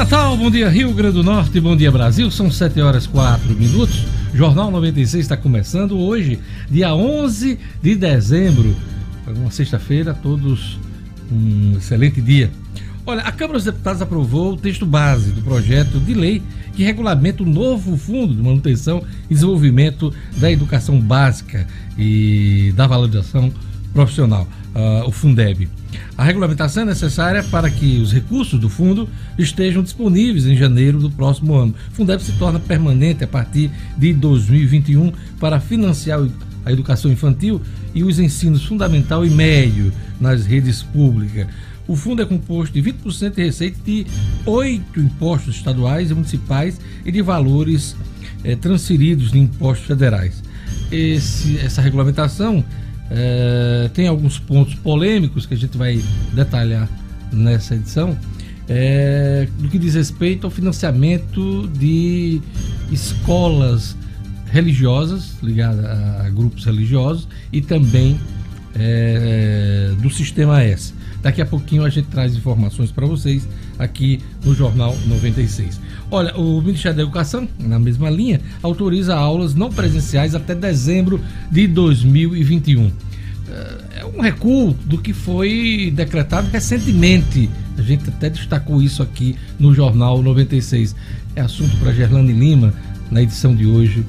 Natal, bom dia Rio Grande do Norte, bom dia Brasil. São 7 horas 4 minutos. Jornal 96 está começando hoje, dia 11 de dezembro. Uma sexta-feira, todos um excelente dia. Olha, a Câmara dos Deputados aprovou o texto base do projeto de lei que regulamenta o novo Fundo de Manutenção e Desenvolvimento da Educação Básica e da Valorização Profissional, uh, o Fundeb. A regulamentação é necessária para que os recursos do fundo estejam disponíveis em janeiro do próximo ano. O Fundeb se torna permanente a partir de 2021 para financiar a educação infantil e os ensinos fundamental e médio nas redes públicas. O fundo é composto de 20% de receita de oito impostos estaduais e municipais e de valores eh, transferidos de impostos federais. Esse, essa regulamentação é, tem alguns pontos polêmicos que a gente vai detalhar nessa edição. É, que diz respeito ao financiamento de escolas religiosas ligadas a grupos religiosos e também é, do Sistema S. Daqui a pouquinho a gente traz informações para vocês aqui no Jornal 96. Olha, o Ministério da Educação, na mesma linha, autoriza aulas não presenciais até dezembro de 2021. É um recuo do que foi decretado recentemente. A gente até destacou isso aqui no Jornal 96. É assunto para Gerlane Lima, na edição de hoje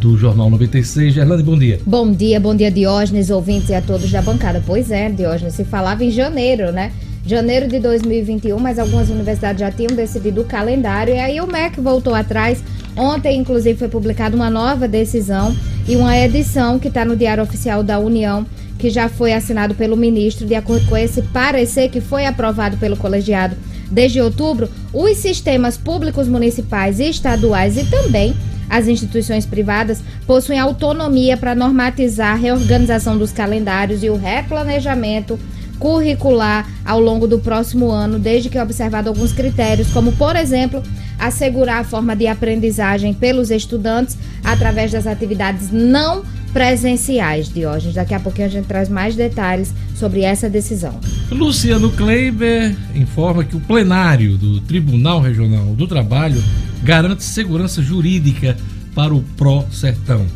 do Jornal 96. Gerlane, bom dia. Bom dia, bom dia, Diógenes, ouvintes e a todos da bancada. Pois é, Diógenes, se falava em janeiro, né? Janeiro de 2021, mas algumas universidades já tinham decidido o calendário e aí o MEC voltou atrás. Ontem, inclusive, foi publicada uma nova decisão e uma edição que está no Diário Oficial da União que já foi assinado pelo ministro, de acordo com esse parecer que foi aprovado pelo colegiado desde outubro, os sistemas públicos municipais e estaduais e também as instituições privadas possuem autonomia para normatizar a reorganização dos calendários e o replanejamento curricular ao longo do próximo ano, desde que observado alguns critérios, como, por exemplo, assegurar a forma de aprendizagem pelos estudantes através das atividades não presenciais, Diógenes. Daqui a pouquinho a gente traz mais detalhes sobre essa decisão. Luciano Kleiber informa que o plenário do Tribunal Regional do Trabalho garante segurança jurídica para o Pro Sertão.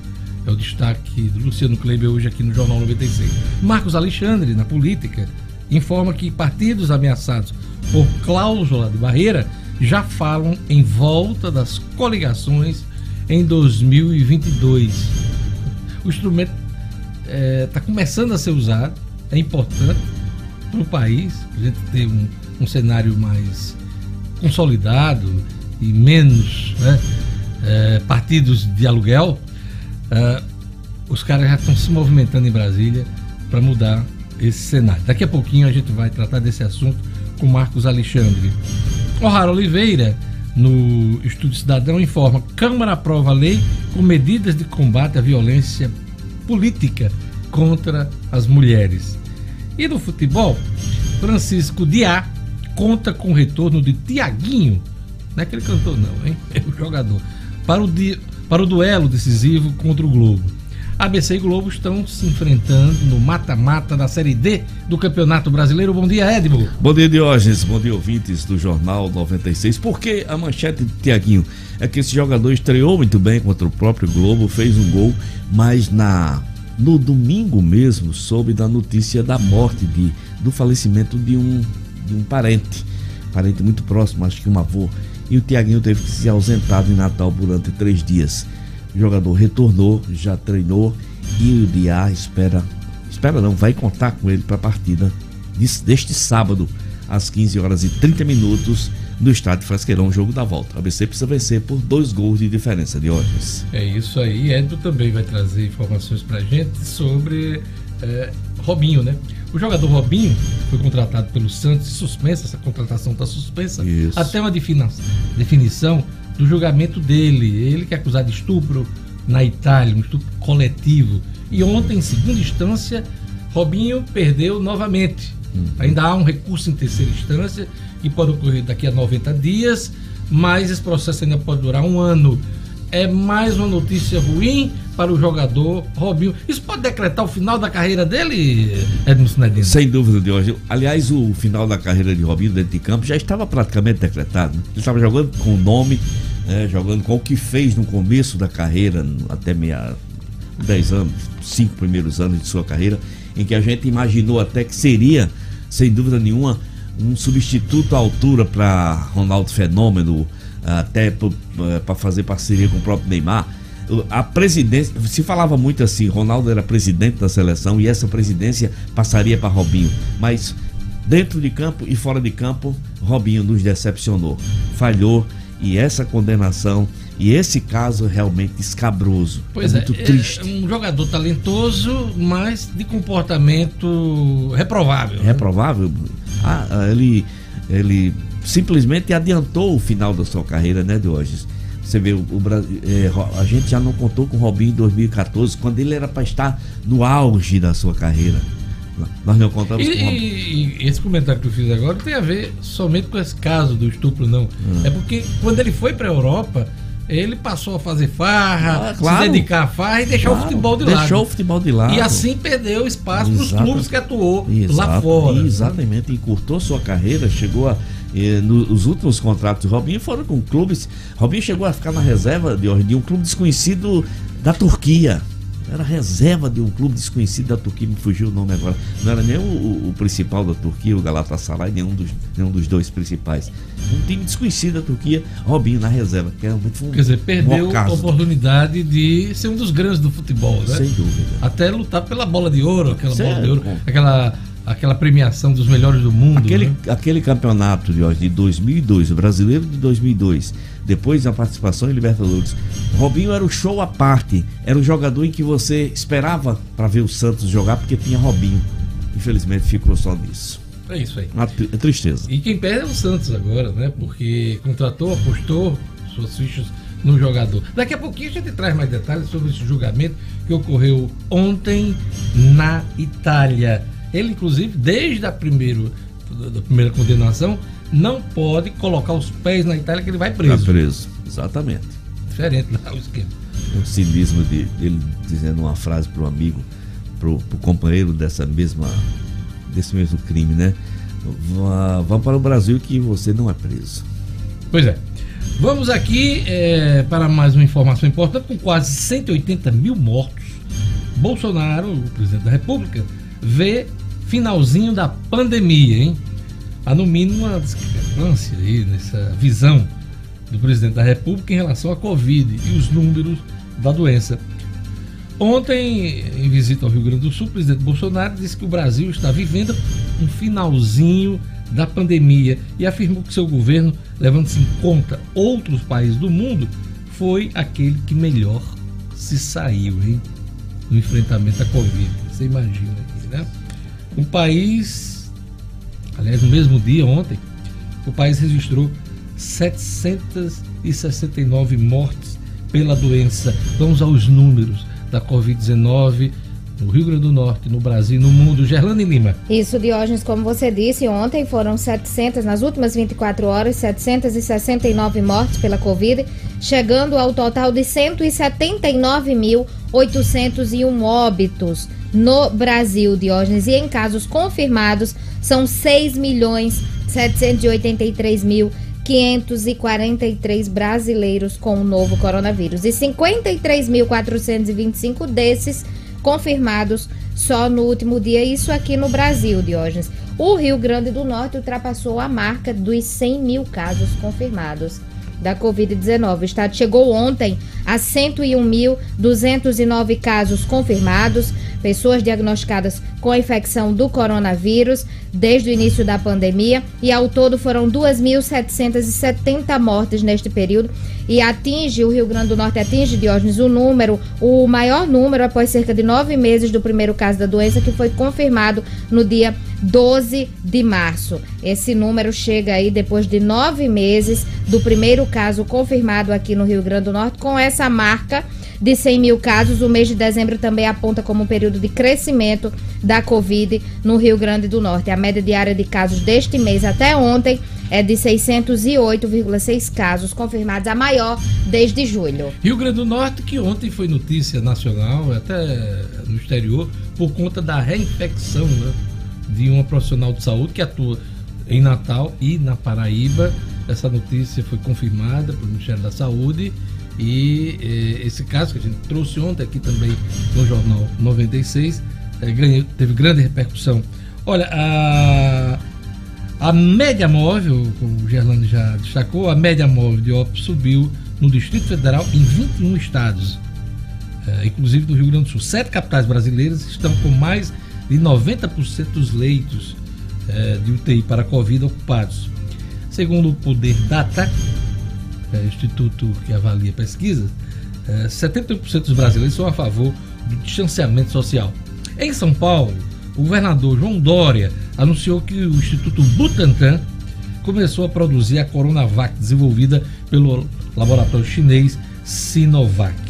É o destaque do Luciano Kleiber hoje aqui no Jornal 96. Marcos Alexandre, na política, informa que partidos ameaçados por cláusula de barreira já falam em volta das coligações em 2022 o instrumento está é, tá começando a ser usado, é importante para o país, a gente ter um, um cenário mais consolidado e menos né, é, partidos de aluguel. É, os caras já estão se movimentando em Brasília para mudar esse cenário. Daqui a pouquinho a gente vai tratar desse assunto com Marcos Alexandre. O'Hara Oliveira, no Estudo Cidadão, informa: Câmara aprova lei com medidas de combate à violência política contra as mulheres. E no futebol, Francisco Diá conta com o retorno de Tiaguinho, não é aquele cantor não, hein? É o jogador, para o, di... para o duelo decisivo contra o Globo. ABC e Globo estão se enfrentando no mata-mata da Série D do Campeonato Brasileiro. Bom dia, Edmo. Bom dia, Diógenes. Bom dia, ouvintes do Jornal 96. Por que a manchete de Tiaguinho? É que esse jogador estreou muito bem contra o próprio Globo, fez um gol, mas na no domingo mesmo soube da notícia da morte, de, do falecimento de um, de um parente, parente muito próximo, acho que um avô. E o Tiaguinho teve que se ausentar de Natal durante três dias. O jogador retornou, já treinou e o Diá espera, espera não, vai contar com ele para a partida deste sábado, às 15 horas e 30 minutos, no estádio Frasqueirão, jogo da volta. A ABC precisa vencer por dois gols de diferença de hoje. É isso aí. Edson também vai trazer informações para gente sobre é, Robinho, né? O jogador Robinho foi contratado pelo Santos, suspensa, essa contratação está suspensa, isso. até uma definição do julgamento dele. Ele que é acusado de estupro na Itália, um estupro coletivo. E ontem, em segunda instância, Robinho perdeu novamente. Hum. Ainda há um recurso em terceira instância que pode ocorrer daqui a 90 dias, mas esse processo ainda pode durar um ano. É mais uma notícia ruim para o jogador Robinho. Isso pode decretar o final da carreira dele, Edmundo Nedino? Sem dúvida, hoje. Aliás, o final da carreira de Robinho dentro de campo já estava praticamente decretado. Né? Ele estava jogando com o nome, né? jogando com o que fez no começo da carreira, até meia, 10 anos, cinco primeiros anos de sua carreira, em que a gente imaginou até que seria, sem dúvida nenhuma, um substituto à altura para Ronaldo Fenômeno, até para fazer parceria com o próprio Neymar. A presidência, se falava muito assim, Ronaldo era presidente da seleção e essa presidência passaria para Robinho, mas dentro de campo e fora de campo, Robinho nos decepcionou, falhou e essa condenação e esse caso é realmente escabroso. Pois é, muito é, triste. É um jogador talentoso, mas de comportamento reprovável. Né? Reprovável? Né? Ah, ele, ele simplesmente adiantou o final da sua carreira, né, de hoje. Você vê, o, o é, a gente já não contou com o Robinho em 2014, quando ele era para estar no auge da sua carreira. Nós não contamos e, com o Robinho. E esse comentário que eu fiz agora tem a ver somente com esse caso do estupro, não. Hum. É porque quando ele foi para a Europa, ele passou a fazer farra, ah, claro. se dedicar à farra e deixar claro. o futebol de lado. Deixou o futebol de lado. E assim perdeu espaço para os clubes que atuou Exato. lá fora. Exatamente, encurtou sua carreira, chegou a. Eh, nos últimos contratos de Robinho foram com clubes. Robinho chegou a ficar na reserva de, de um clube desconhecido da Turquia. Era reserva de um clube desconhecido da Turquia, me fugiu o nome agora. Não era nem o, o, o principal da Turquia, o Galatasaray, nenhum dos, nenhum dos dois principais. Um time desconhecido da Turquia, Robinho na reserva. Que realmente foi um Quer dizer, perdeu a oportunidade de ser um dos grandes do futebol, né? Sem dúvida. Até lutar pela bola de ouro, aquela bola de ouro, aquela aquela premiação dos melhores do mundo. Aquele, né? aquele campeonato de, de 2002, o brasileiro de 2002, depois da participação em Libertadores, Robinho era o show à parte, era o jogador em que você esperava para ver o Santos jogar porque tinha Robinho. Infelizmente ficou só nisso. É isso aí. Uma é tristeza. E quem perde é o Santos agora, né? Porque contratou, apostou suas fichas no jogador. Daqui a pouquinho a gente traz mais detalhes sobre esse julgamento que ocorreu ontem na Itália. Ele, inclusive, desde a primeiro, da primeira condenação, não pode colocar os pés na Itália que ele vai preso. Vai preso, exatamente. Diferente lá o esquema. O cinismo de, dele dizendo uma frase para o amigo, para o companheiro dessa mesma, desse mesmo crime, né? Vá, para o Brasil que você não é preso. Pois é. Vamos aqui é, para mais uma informação importante: com quase 180 mil mortos, Bolsonaro, o presidente da República, vê finalzinho da pandemia, hein? Há no mínimo uma discrepância aí nessa visão do presidente da República em relação à Covid e os números da doença. Ontem, em visita ao Rio Grande do Sul, o presidente Bolsonaro disse que o Brasil está vivendo um finalzinho da pandemia e afirmou que seu governo, levando-se em conta outros países do mundo, foi aquele que melhor se saiu hein, no enfrentamento à Covid. Você imagina aqui, né? Um país, aliás, no mesmo dia, ontem, o país registrou 769 mortes pela doença. Vamos aos números da Covid-19 no Rio Grande do Norte, no Brasil, no mundo. Gerlane Lima. Isso, Diógenes, como você disse, ontem foram 700, nas últimas 24 horas, 769 mortes pela Covid, chegando ao total de 179.801 óbitos no Brasil, Diógenes. E em casos confirmados, são 6 milhões 783 mil 543 brasileiros com o novo coronavírus e 53.425 desses confirmados só no último dia, isso aqui no Brasil, Diógenes. O Rio Grande do Norte ultrapassou a marca dos 100 mil casos confirmados da Covid-19. O estado chegou ontem a 101.209 casos confirmados, pessoas diagnosticadas com a infecção do coronavírus desde o início da pandemia. E ao todo foram 2.770 mortes neste período. E atinge o Rio Grande do Norte atinge Diógenes o número, o maior número após cerca de nove meses do primeiro caso da doença que foi confirmado no dia 12 de março. Esse número chega aí depois de nove meses do primeiro caso confirmado aqui no Rio Grande do Norte com essa marca de 100 mil casos. O mês de dezembro também aponta como um período de crescimento da Covid no Rio Grande do Norte. A média diária de casos deste mês até ontem é de 608,6 casos confirmados, a maior desde julho. Rio Grande do Norte, que ontem foi notícia nacional, até no exterior, por conta da reinfecção né, de uma profissional de saúde que atua em Natal e na Paraíba. Essa notícia foi confirmada pelo Ministério da Saúde e eh, esse caso que a gente trouxe ontem aqui também no Jornal 96 eh, ganhou, teve grande repercussão. Olha, a, a média móvel, como o Gerlando já destacou, a média móvel de óbito subiu no Distrito Federal em 21 estados, eh, inclusive do Rio Grande do Sul. Sete capitais brasileiras estão com mais de 90% dos leitos eh, de UTI para Covid ocupados. Segundo o Poder Data, é, instituto que avalia pesquisas, é, 71% dos brasileiros são a favor do distanciamento social. Em São Paulo, o governador João Dória anunciou que o Instituto Butantan começou a produzir a Coronavac desenvolvida pelo laboratório chinês Sinovac.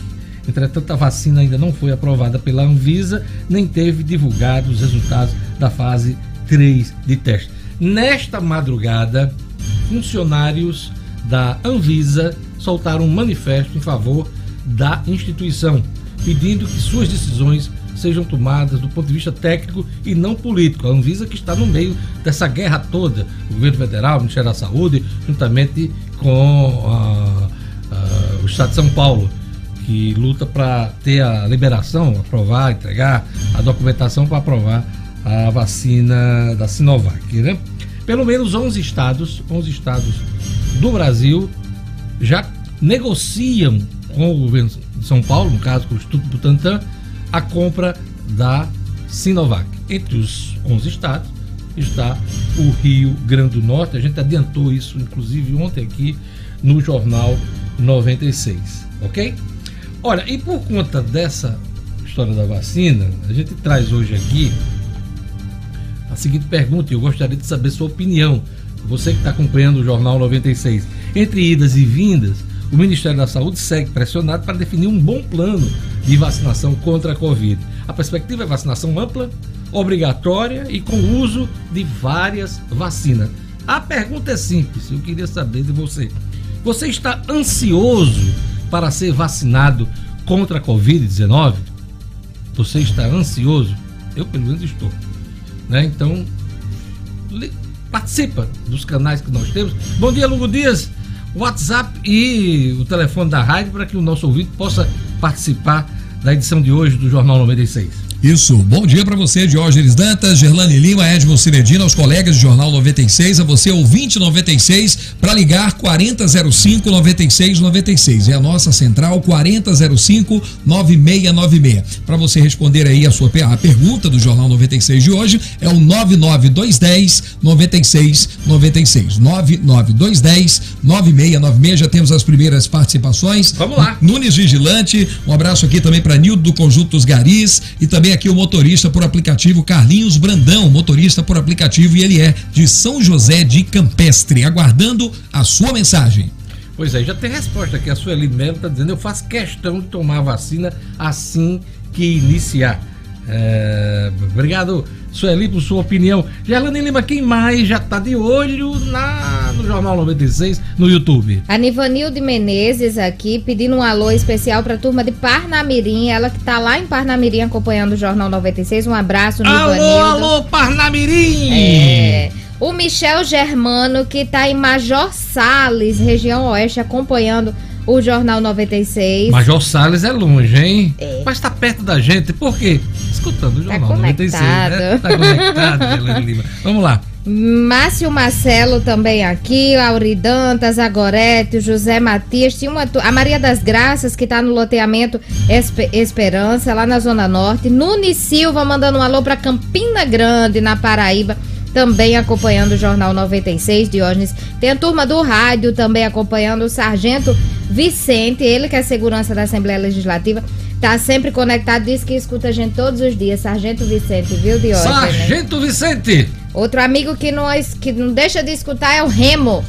Entretanto, a vacina ainda não foi aprovada pela Anvisa, nem teve divulgado os resultados da fase 3 de teste. Nesta madrugada, funcionários da Anvisa soltaram um manifesto em favor da instituição, pedindo que suas decisões sejam tomadas do ponto de vista técnico e não político. A Anvisa que está no meio dessa guerra toda, o governo federal, o Ministério da Saúde, juntamente com a, a, o Estado de São Paulo, que luta para ter a liberação, aprovar, entregar a documentação para aprovar a vacina da Sinovac, né? Pelo menos 11 estados, 11 estados do Brasil já negociam com o governo de São Paulo, no caso com o Instituto Butantan, a compra da Sinovac. Entre os 11 estados está o Rio Grande do Norte. A gente adiantou isso, inclusive, ontem aqui no Jornal 96, ok? Olha, e por conta dessa história da vacina, a gente traz hoje aqui a seguinte pergunta, e eu gostaria de saber sua opinião você que está acompanhando o Jornal 96. Entre idas e vindas, o Ministério da Saúde segue pressionado para definir um bom plano de vacinação contra a Covid. A perspectiva é vacinação ampla, obrigatória e com uso de várias vacinas. A pergunta é simples, eu queria saber de você. Você está ansioso para ser vacinado contra a Covid-19? Você está ansioso? Eu, pelo menos, estou. Né? Então, participa dos canais que nós temos. Bom dia, Lugo Dias. WhatsApp e o telefone da rádio para que o nosso ouvinte possa participar da edição de hoje do Jornal 96. Isso. Bom dia para você, Diógenes Dantas, Gerlane Lima, Edmo Cinedina, aos colegas do Jornal 96, a você, ouvinte 96, para ligar 4005 9696. É a nossa central 4005 9696. Para você responder aí a sua a pergunta do Jornal 96 de hoje, é o 99210 9696. 99210 9696. Já temos as primeiras participações. Vamos lá. Nunes Vigilante, um abraço aqui também para Nildo do Conjuntos Garis e também também aqui o motorista por aplicativo Carlinhos Brandão, motorista por aplicativo, e ele é de São José de Campestre, aguardando a sua mensagem. Pois é, já tem resposta aqui. A Sueli Melo está dizendo: eu faço questão de tomar a vacina assim que iniciar. É, obrigado, Sueli, por sua opinião. Gerlane Lima, quem mais já está de olho na, no Jornal 96 no YouTube? A Nivanilde Menezes aqui pedindo um alô especial para a turma de Parnamirim. Ela que está lá em Parnamirim acompanhando o Jornal 96. Um abraço, Nivanilde. Alô, alô, Parnamirim! É. O Michel Germano, que está em Major Sales, região oeste, acompanhando o Jornal 96. Major Salles é longe, hein? É. Mas tá perto da gente, por quê? Escutando o tá Jornal tá 96, né? Tá conectado, Lima. Vamos lá. Márcio Marcelo também aqui, Auri Dantas, Agorete, José Matias, tinha uma, a Maria das Graças que está no loteamento Esper, Esperança, lá na Zona Norte. Nunes Silva mandando um alô para Campina Grande, na Paraíba também acompanhando o Jornal 96, Diógenes. Tem a turma do rádio também acompanhando o Sargento Vicente, ele que é segurança da Assembleia Legislativa. Tá sempre conectado, diz que escuta a gente todos os dias. Sargento Vicente, viu, Diógenes? Sargento Vicente! Outro amigo que não, que não deixa de escutar é o Remo.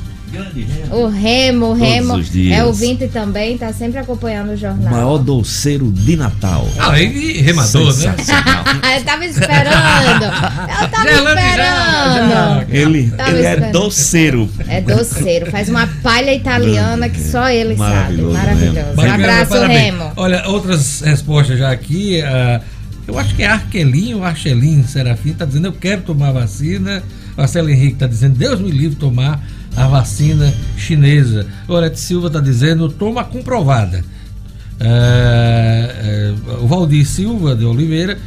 O Remo, o Remo é ouvinte também, tá sempre acompanhando o O jornal. maior doceiro de Natal. Ah, ele remador, né? Eu tava esperando. Eu tava já- esperando. já- Ele, Tava ele é esperando. doceiro. É doceiro, faz uma palha italiana que só ele sabe. Maravilhoso, Maravilhoso. Um Bacana, abraço, parabéns. Remo. Olha, outras respostas já aqui. ah, eu acho que é Arquelinho, Archelinho Serafim, está dizendo eu quero tomar vacina. Marcelo Henrique está dizendo Deus me livre tomar a vacina chinesa. Orete Silva está dizendo toma comprovada. É, é, o Valdir Silva de Oliveira,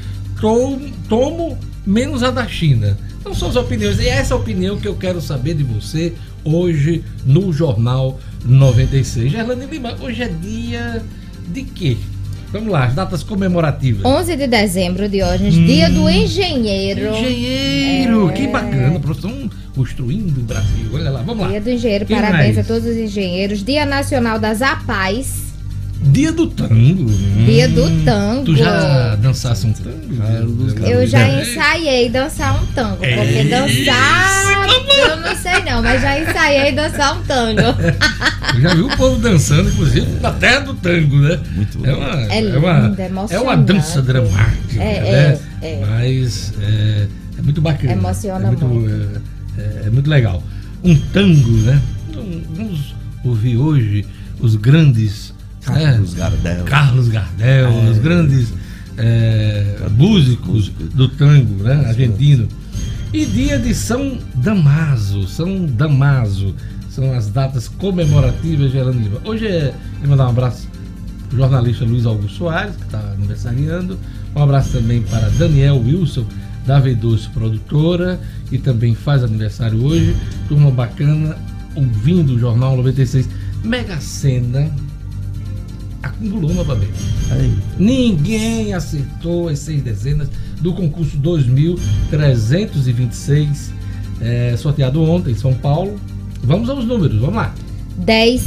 tomo, tomo menos a da China. Então são as opiniões. E essa é a opinião que eu quero saber de você hoje no Jornal 96. Gerlane Lima, hoje é dia de quê? Vamos lá, as datas comemorativas. 11 de dezembro, Diógenes, dia do engenheiro. Engenheiro, É. que bacana, profissão construindo o Brasil. Olha lá, vamos lá. Dia do engenheiro, Quem parabéns mais? a todos os engenheiros. Dia Nacional das APAs. Dia do tango. Hum, Dia do tango. Tu já dançasse um tango? Eu já É. ensaiei dançar um tango, porque É dançar eu não sei não, mas já ensaiei dançar um tango. Eu já vi o povo dançando, inclusive, na terra do tango, né? Muito é uma, É é uma, lindo, é é uma dança dramática, É, né? é, é. Mas é, é muito bacana. Emociona é muito. muito. É, é- é muito legal. Um tango, né? Vamos ouvir hoje os grandes. Carlos né? Gardel. Carlos Gardel, os grandes é, músicos do tango né, argentino. E dia de São Damaso, São Damaso, são as datas comemorativas de Lima. Hoje é, eu mandar um abraço para o jornalista Luiz Augusto Soares, que está aniversariando, um abraço também para Daniel Wilson, da V12 Produtora, que também faz aniversário hoje, turma bacana, ouvindo o Jornal 96. Mega Sena acumulou novamente. Aí, Ninguém acertou as seis dezenas do concurso 2326, é, sorteado ontem em São Paulo. Vamos aos números, vamos lá. 10,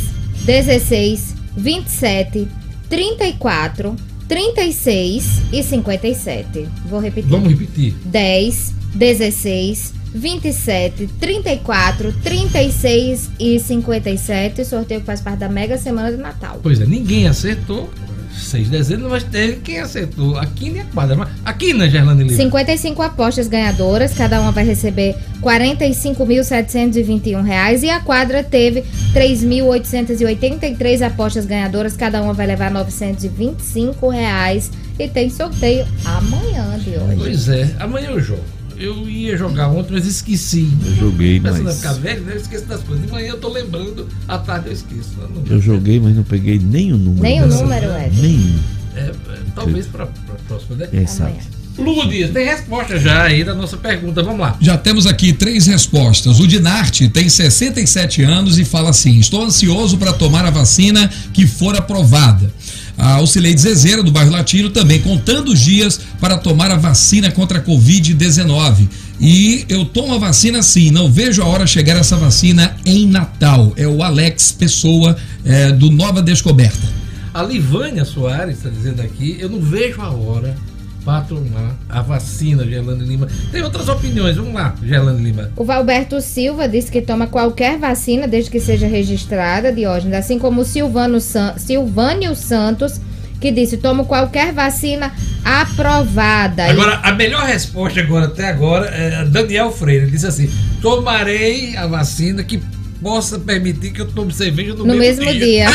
16, 27, 34, 36 e 57. Vou repetir. Vamos repetir. 10, 16, 27, 34, 36 e 57. Sorteio que faz parte da Mega Semana de Natal. Pois é, ninguém acertou. Seis dezenas, mas teve quem acertou. Aqui nem a quadra. Mas aqui na Gerlane Lima. 55 apostas ganhadoras, cada uma vai receber 45.721 reais e a quadra teve 3.883 apostas ganhadoras, cada uma vai levar 925 reais e tem sorteio amanhã de hoje. Pois é, amanhã eu jogo. Eu ia jogar ontem, mas esqueci. eu joguei, Começando a mas. ficar velho, né? Eu esqueço das coisas. De manhã eu tô lembrando, à tarde eu esqueço. Eu Eu joguei, mas não peguei nem o número. Nem o número, Ed. Nenhum. É, é, talvez para a próxima, né? Exato. Amanhã. Lugo Dias, tem resposta já aí da nossa pergunta. Vamos lá. Já temos aqui três respostas. O Dinarte tem 67 anos e fala assim: Estou ansioso para tomar a vacina que for aprovada. A Auxileide Zezeira, do bairro Latino, também contando os dias para tomar a vacina contra a Covid-19. E eu tomo a vacina sim, não vejo a hora chegar essa vacina em Natal. É o Alex Pessoa, é, do Nova Descoberta. A Livânia Soares está dizendo aqui: eu não vejo a hora para tomar a vacina, Gerlane Lima. Tem outras opiniões. Vamos lá, Gerlane Lima. O Valberto Silva disse que toma qualquer vacina desde que seja registrada, Diógenes, assim como o Silvano San... Silvânio Santos, que disse: tomo qualquer vacina aprovada. Agora, a melhor resposta agora, até agora, é Daniel Freire. Ele disse assim: tomarei a vacina que possa permitir que eu tome cerveja no, no mesmo dia.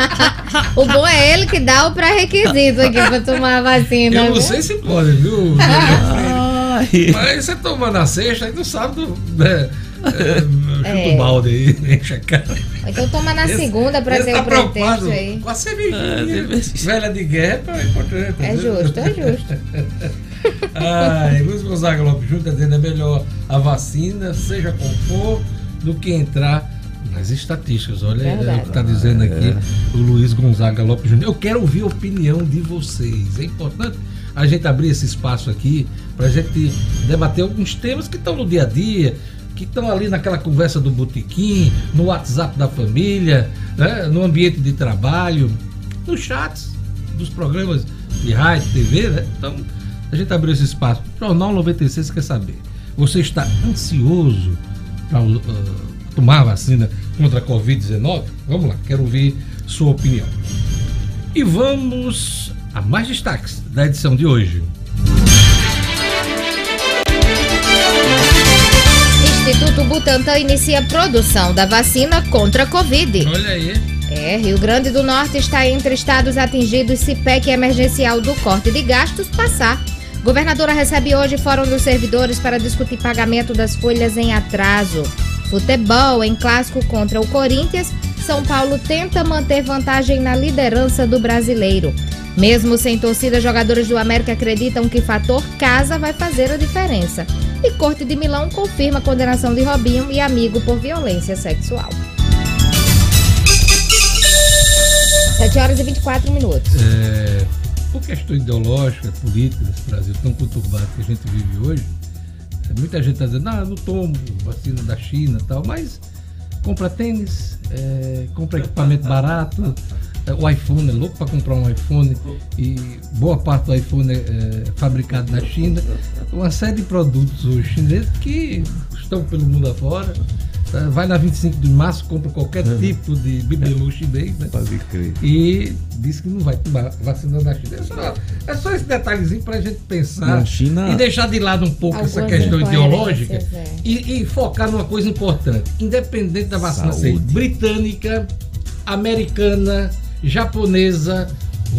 o bom é ele que dá o pré-requisito aqui pra tomar a vacina. Eu não viu? sei se pode, viu? Ai, Mas você toma na sexta, aí não sabe do. Né, é, chuta É. o balde aí, enche a cara. Então toma na Esse- segunda pra ter tá o pretexto aí. Com a cervejinha. Ah, velha de guerra é importante. É justo, é justo. Ai, Luiz Gonzaga Lopes Júnior está dizendo é melhor a vacina, seja como for, do que entrar nas estatísticas. Olha é, Verdade. o que está dizendo aqui o Luiz Gonzaga Lopes Júnior. Eu quero ouvir a opinião de vocês. É importante a gente abrir esse espaço aqui para a gente debater alguns temas que estão no dia a dia, que estão ali naquela conversa do botequim, no WhatsApp da família, né, no ambiente de trabalho, nos chats dos programas de rádio, TV, né? Então, a gente abriu esse espaço. Jornal 96 quer saber. Você está ansioso tomar a vacina contra a Covid-19? Vamos lá, quero ouvir sua opinião. E vamos a mais destaques da edição de hoje. Instituto Butantan inicia produção da vacina contra a Covid. Olha aí. É, Rio Grande do Norte está entre estados atingidos se PEC emergencial do corte de gastos passar. Governadora recebe hoje Fórum dos Servidores para discutir pagamento das folhas em atraso. Futebol em clássico contra o Corinthians, São Paulo tenta manter vantagem na liderança do brasileiro. Mesmo sem torcida, jogadores do América acreditam que fator casa vai fazer a diferença. E Corte de Milão confirma a condenação de Robinho e amigo por violência sexual. 7 horas e 24 minutos. É, por questão ideológica, política desse Brasil tão conturbado que a gente vive hoje, é, muita gente está dizendo, ah, não tomo vacina da China tal, mas compra tênis, é, compra equipamento barato, é, o iPhone é louco para comprar um iPhone e boa parte do iPhone é, é, fabricado na China. Uma série de produtos hoje chineses que estão pelo mundo afora. Tá? Vai na 25 de março, compra qualquer tipo de bibelô chinês, né? Pode crer. E diz que não vai tomar vacina da China. É só, é só esse detalhezinho para a gente pensar Na China- e deixar de lado um pouco essa Algumas questão ideológica é. e, e focar numa coisa importante. Independente da vacina ser Saúde. britânica, americana, japonesa,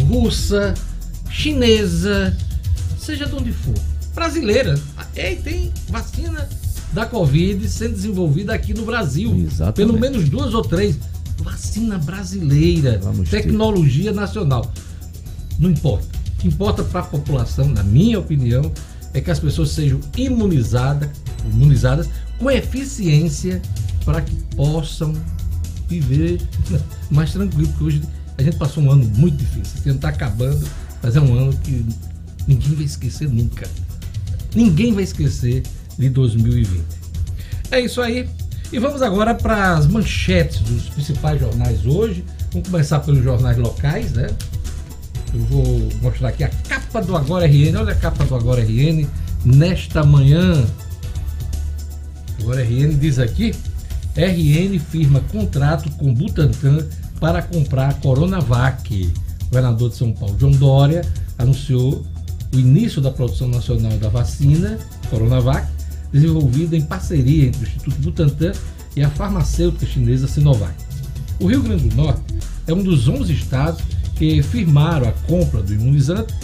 russa, chinesa, seja de onde for, brasileira. Ei, tem vacina da Covid sendo desenvolvida aqui no Brasil. Exatamente. Pelo menos duas ou três. Vacina brasileira, Vamos ter. tecnologia nacional. Não importa. O que importa para a população, na minha opinião, é que as pessoas sejam imunizadas, imunizadas com eficiência para que possam viver mais tranquilo. Porque hoje a gente passou um ano muito difícil. Esse ano está acabando, mas é um ano que ninguém vai esquecer nunca. Ninguém vai esquecer de 2020. É isso aí. E vamos agora para as manchetes dos principais jornais hoje. Vamos começar pelos jornais locais, né? Eu vou mostrar aqui a capa do Agora RN. Olha a capa do Agora RN nesta manhã. Agora RN diz aqui: RN firma contrato com Butantan para comprar a Coronavac. O governador de São Paulo, João Dória, anunciou o início da produção nacional da vacina Coronavac, desenvolvida em parceria entre o Instituto Butantan e a farmacêutica chinesa Sinovac. O Rio Grande do Norte é um dos 11 estados que firmaram a compra do imunizante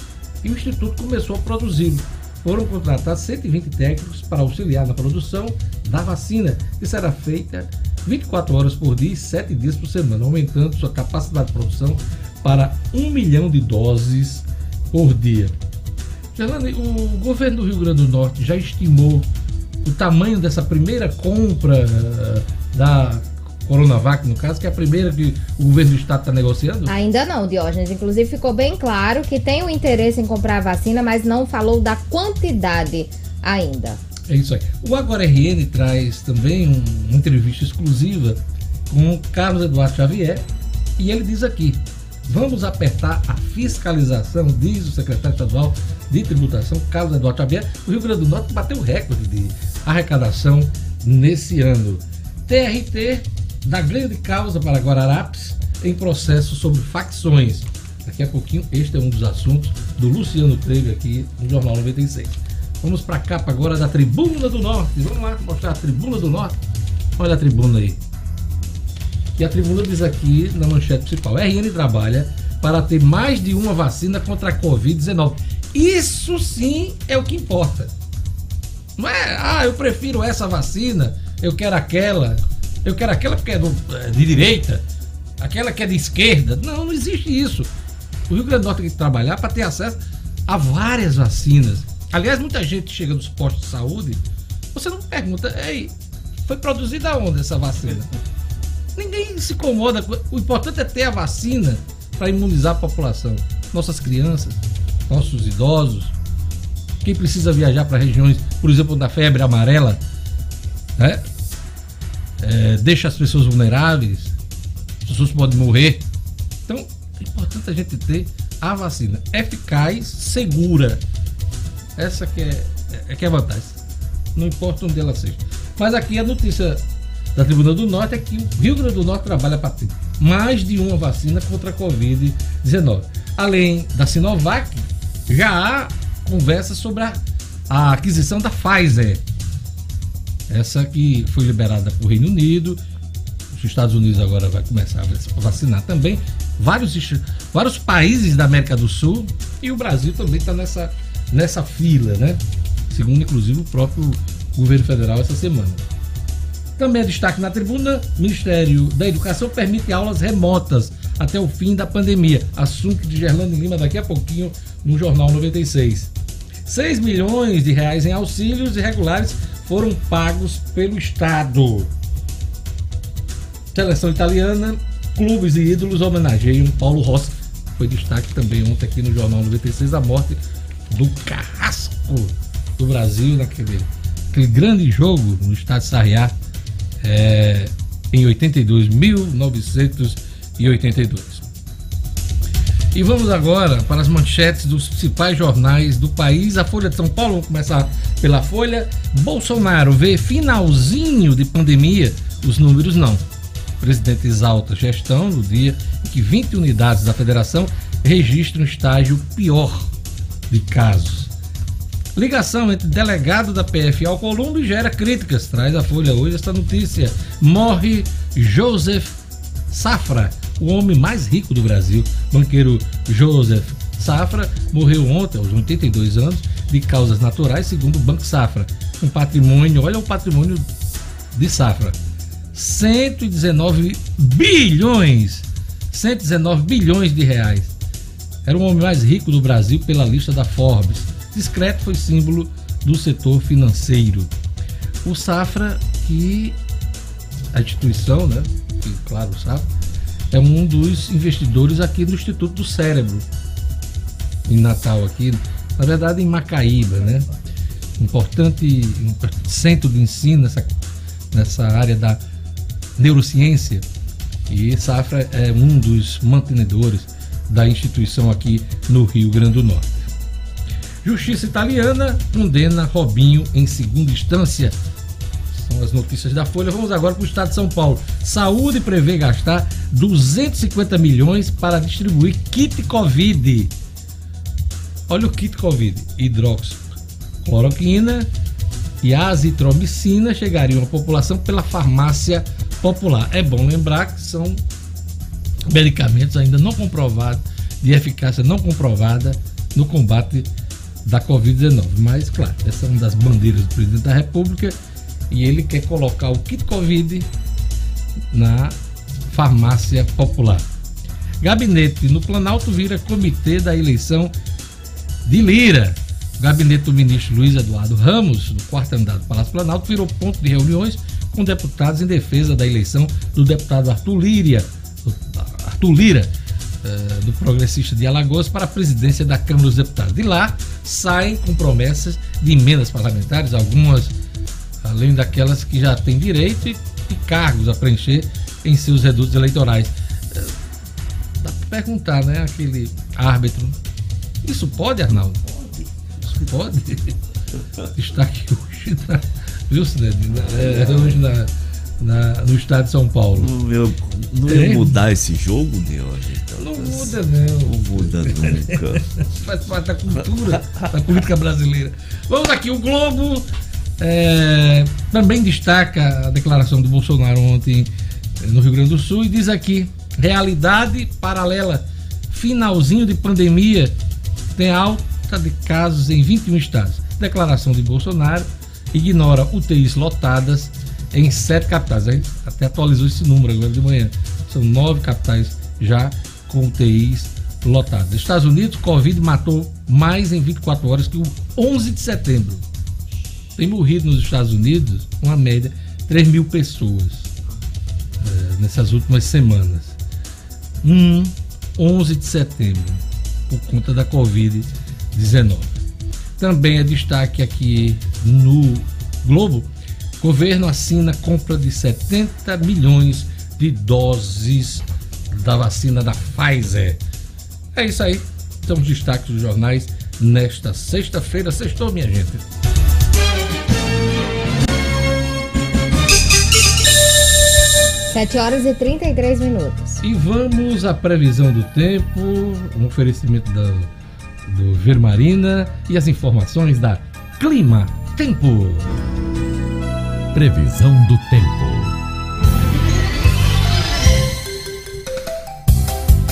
e o Instituto começou a produzi-lo. Foram contratados 120 técnicos para auxiliar na produção da vacina, que será feita 24 horas por dia e 7 dias por semana, aumentando sua capacidade de produção para 1 milhão de doses por dia. Gerlane, o governo do Rio Grande do Norte já estimou o tamanho dessa primeira compra eh, da Coronavac, no caso, que é a primeira que o governo do estado está negociando? Ainda não, Diógenes. Inclusive ficou bem claro que tem o interesse em comprar a vacina, mas não falou da quantidade ainda. É isso aí. O Agora RN traz também um- uma entrevista exclusiva com o Carlos Eduardo Xavier e ele diz aqui: vamos apertar a fiscalização, diz o secretário estadual de tributação, Carlos Eduardo Xavier. O Rio Grande do Norte bateu recorde de arrecadação nesse ano. TRT dá grande causa para Guararapes em processo sobre facções. Daqui a pouquinho, este é um dos assuntos do Luciano Trevi aqui no Jornal 96. Vamos para a capa agora da Tribuna do Norte. Vamos lá mostrar a Tribuna do Norte. Olha a tribuna aí. E a tribuna diz aqui na manchete principal: RN trabalha para ter mais de uma vacina contra a Covid-19. Isso sim é o que importa. Não é, ah, eu prefiro essa vacina, eu quero aquela, eu quero aquela porque é do- é de direita, aquela que é de esquerda. Não, não existe isso. O Rio Grande do Norte tem que trabalhar para ter acesso a várias vacinas. Aliás, muita gente chega nos postos de saúde, você não pergunta, ei, foi produzida onde essa vacina? Ninguém se incomoda. com- O importante é ter a vacina para imunizar a população. Nossas crianças, nossos idosos, quem precisa viajar para regiões, por exemplo, da febre amarela, né? É, deixa as pessoas vulneráveis, as pessoas podem morrer. Então, é importante a gente ter a vacina eficaz, segura. Essa que é, é que é a vantagem. Não importa onde ela seja. Mas aqui a notícia da Tribuna do Norte é que o Rio Grande do Norte trabalha para ter mais de uma vacina contra a Covid-19. Além da Sinovac, já há conversa sobre a, a aquisição da Pfizer. Essa que foi liberada para o Reino Unido. Os Estados Unidos agora vai começar a vacinar também. Vários, vários países da América do Sul e o Brasil também está nessa, nessa fila, né? Segundo, inclusive, o próprio governo federal essa semana. Também é destaque na tribuna: Ministério da Educação permite aulas remotas até o fim da pandemia. Assunto de Gerlando Lima daqui a pouquinho no Jornal 96. 6 milhões de reais em auxílios irregulares foram pagos pelo Estado. Seleção italiana, clubes e ídolos homenageiam Paulo Rossi. Foi destaque também ontem aqui no Jornal 96 a morte do carrasco do Brasil naquele aquele grande jogo no estádio Sarriá é, em 82, 1982. E vamos agora para as manchetes dos principais jornais do país. A Folha de São Paulo, vamos começar pela Folha. Bolsonaro vê finalzinho de pandemia, os números não. O presidente exalta gestão no dia em que 20 unidades da federação registram estágio pior de casos. Ligação entre delegado da PF e Alcolumbre gera críticas. Traz a Folha hoje esta notícia. Morre Joseph Safra, o homem mais rico do Brasil. Banqueiro Joseph Safra morreu ontem, aos 82 anos, de causas naturais, segundo o Banco Safra. Um patrimônio, olha o patrimônio de Safra: 119 bilhões. 119 bilhões de reais. Era o homem mais rico do Brasil pela lista da Forbes discreto foi símbolo do setor financeiro. O Safra, que a instituição, né, que, claro, o Safra, é um dos investidores aqui do Instituto do Cérebro, em Natal, aqui, na verdade em Macaíba, né? Importante centro de ensino nessa, nessa área da neurociência. E Safra é um dos mantenedores da instituição aqui no Rio Grande do Norte. Justiça italiana condena Robinho em segunda instância. São as notícias da Folha. Vamos agora para o estado de São Paulo. Saúde prevê gastar 250 milhões para distribuir kit Covid. Olha o kit Covid: hidroxicloroquina e azitromicina chegariam à população pela farmácia popular. É bom lembrar que são medicamentos ainda não comprovados, de eficácia não comprovada no combate da Covid-19. Mas, claro, essa é uma das bandeiras do presidente da República e ele quer colocar o kit Covid na farmácia popular. Gabinete no Planalto vira comitê da eleição de Lira. O gabinete do ministro Luiz Eduardo Ramos, no quarto andar do Palácio Planalto, virou ponto de reuniões com deputados em defesa da eleição do deputado Arthur Líria, Arthur Lira, do progressista de Alagoas para a presidência da Câmara dos Deputados. De lá saem com promessas de emendas parlamentares, algumas além daquelas que já têm direito e, e cargos a preencher em seus redutos eleitorais. Eh, dá para perguntar, né? Aquele árbitro. Isso pode, Arnaldo? Isso pode. Está aqui hoje, na, viu, Cidade? É, hoje na na, no estado de São Paulo. Não, ia é. mudar esse jogo, Deus? Não muda, não. Não muda nunca. Faz parte da cultura, da política brasileira. Vamos aqui, o Globo é, também destaca a declaração do Bolsonaro ontem é, no Rio Grande do Sul e diz aqui: realidade paralela, finalzinho de pandemia, tem alta de casos em 21 estados. Declaração de Bolsonaro ignora UTIs lotadas em sete capitais. A gente até atualizou esse número agora de manhã. São nove capitais já com UTIs lotadas. Estados Unidos, Covid matou mais em 24 horas que o 11 de setembro. Tem morrido nos Estados Unidos, uma média, 3 mil pessoas é, nessas últimas semanas. Um 11 de setembro, por conta da Covid-19. Também é destaque aqui no Globo Governo assina compra de 70 milhões de doses da vacina da Pfizer. É isso aí. São os destaques dos jornais nesta sexta-feira. Sextou, minha gente. 7 horas e 33 minutos. E vamos à previsão do tempo, um oferecimento da, do Vermarina e as informações da Clima Tempo. Previsão do tempo.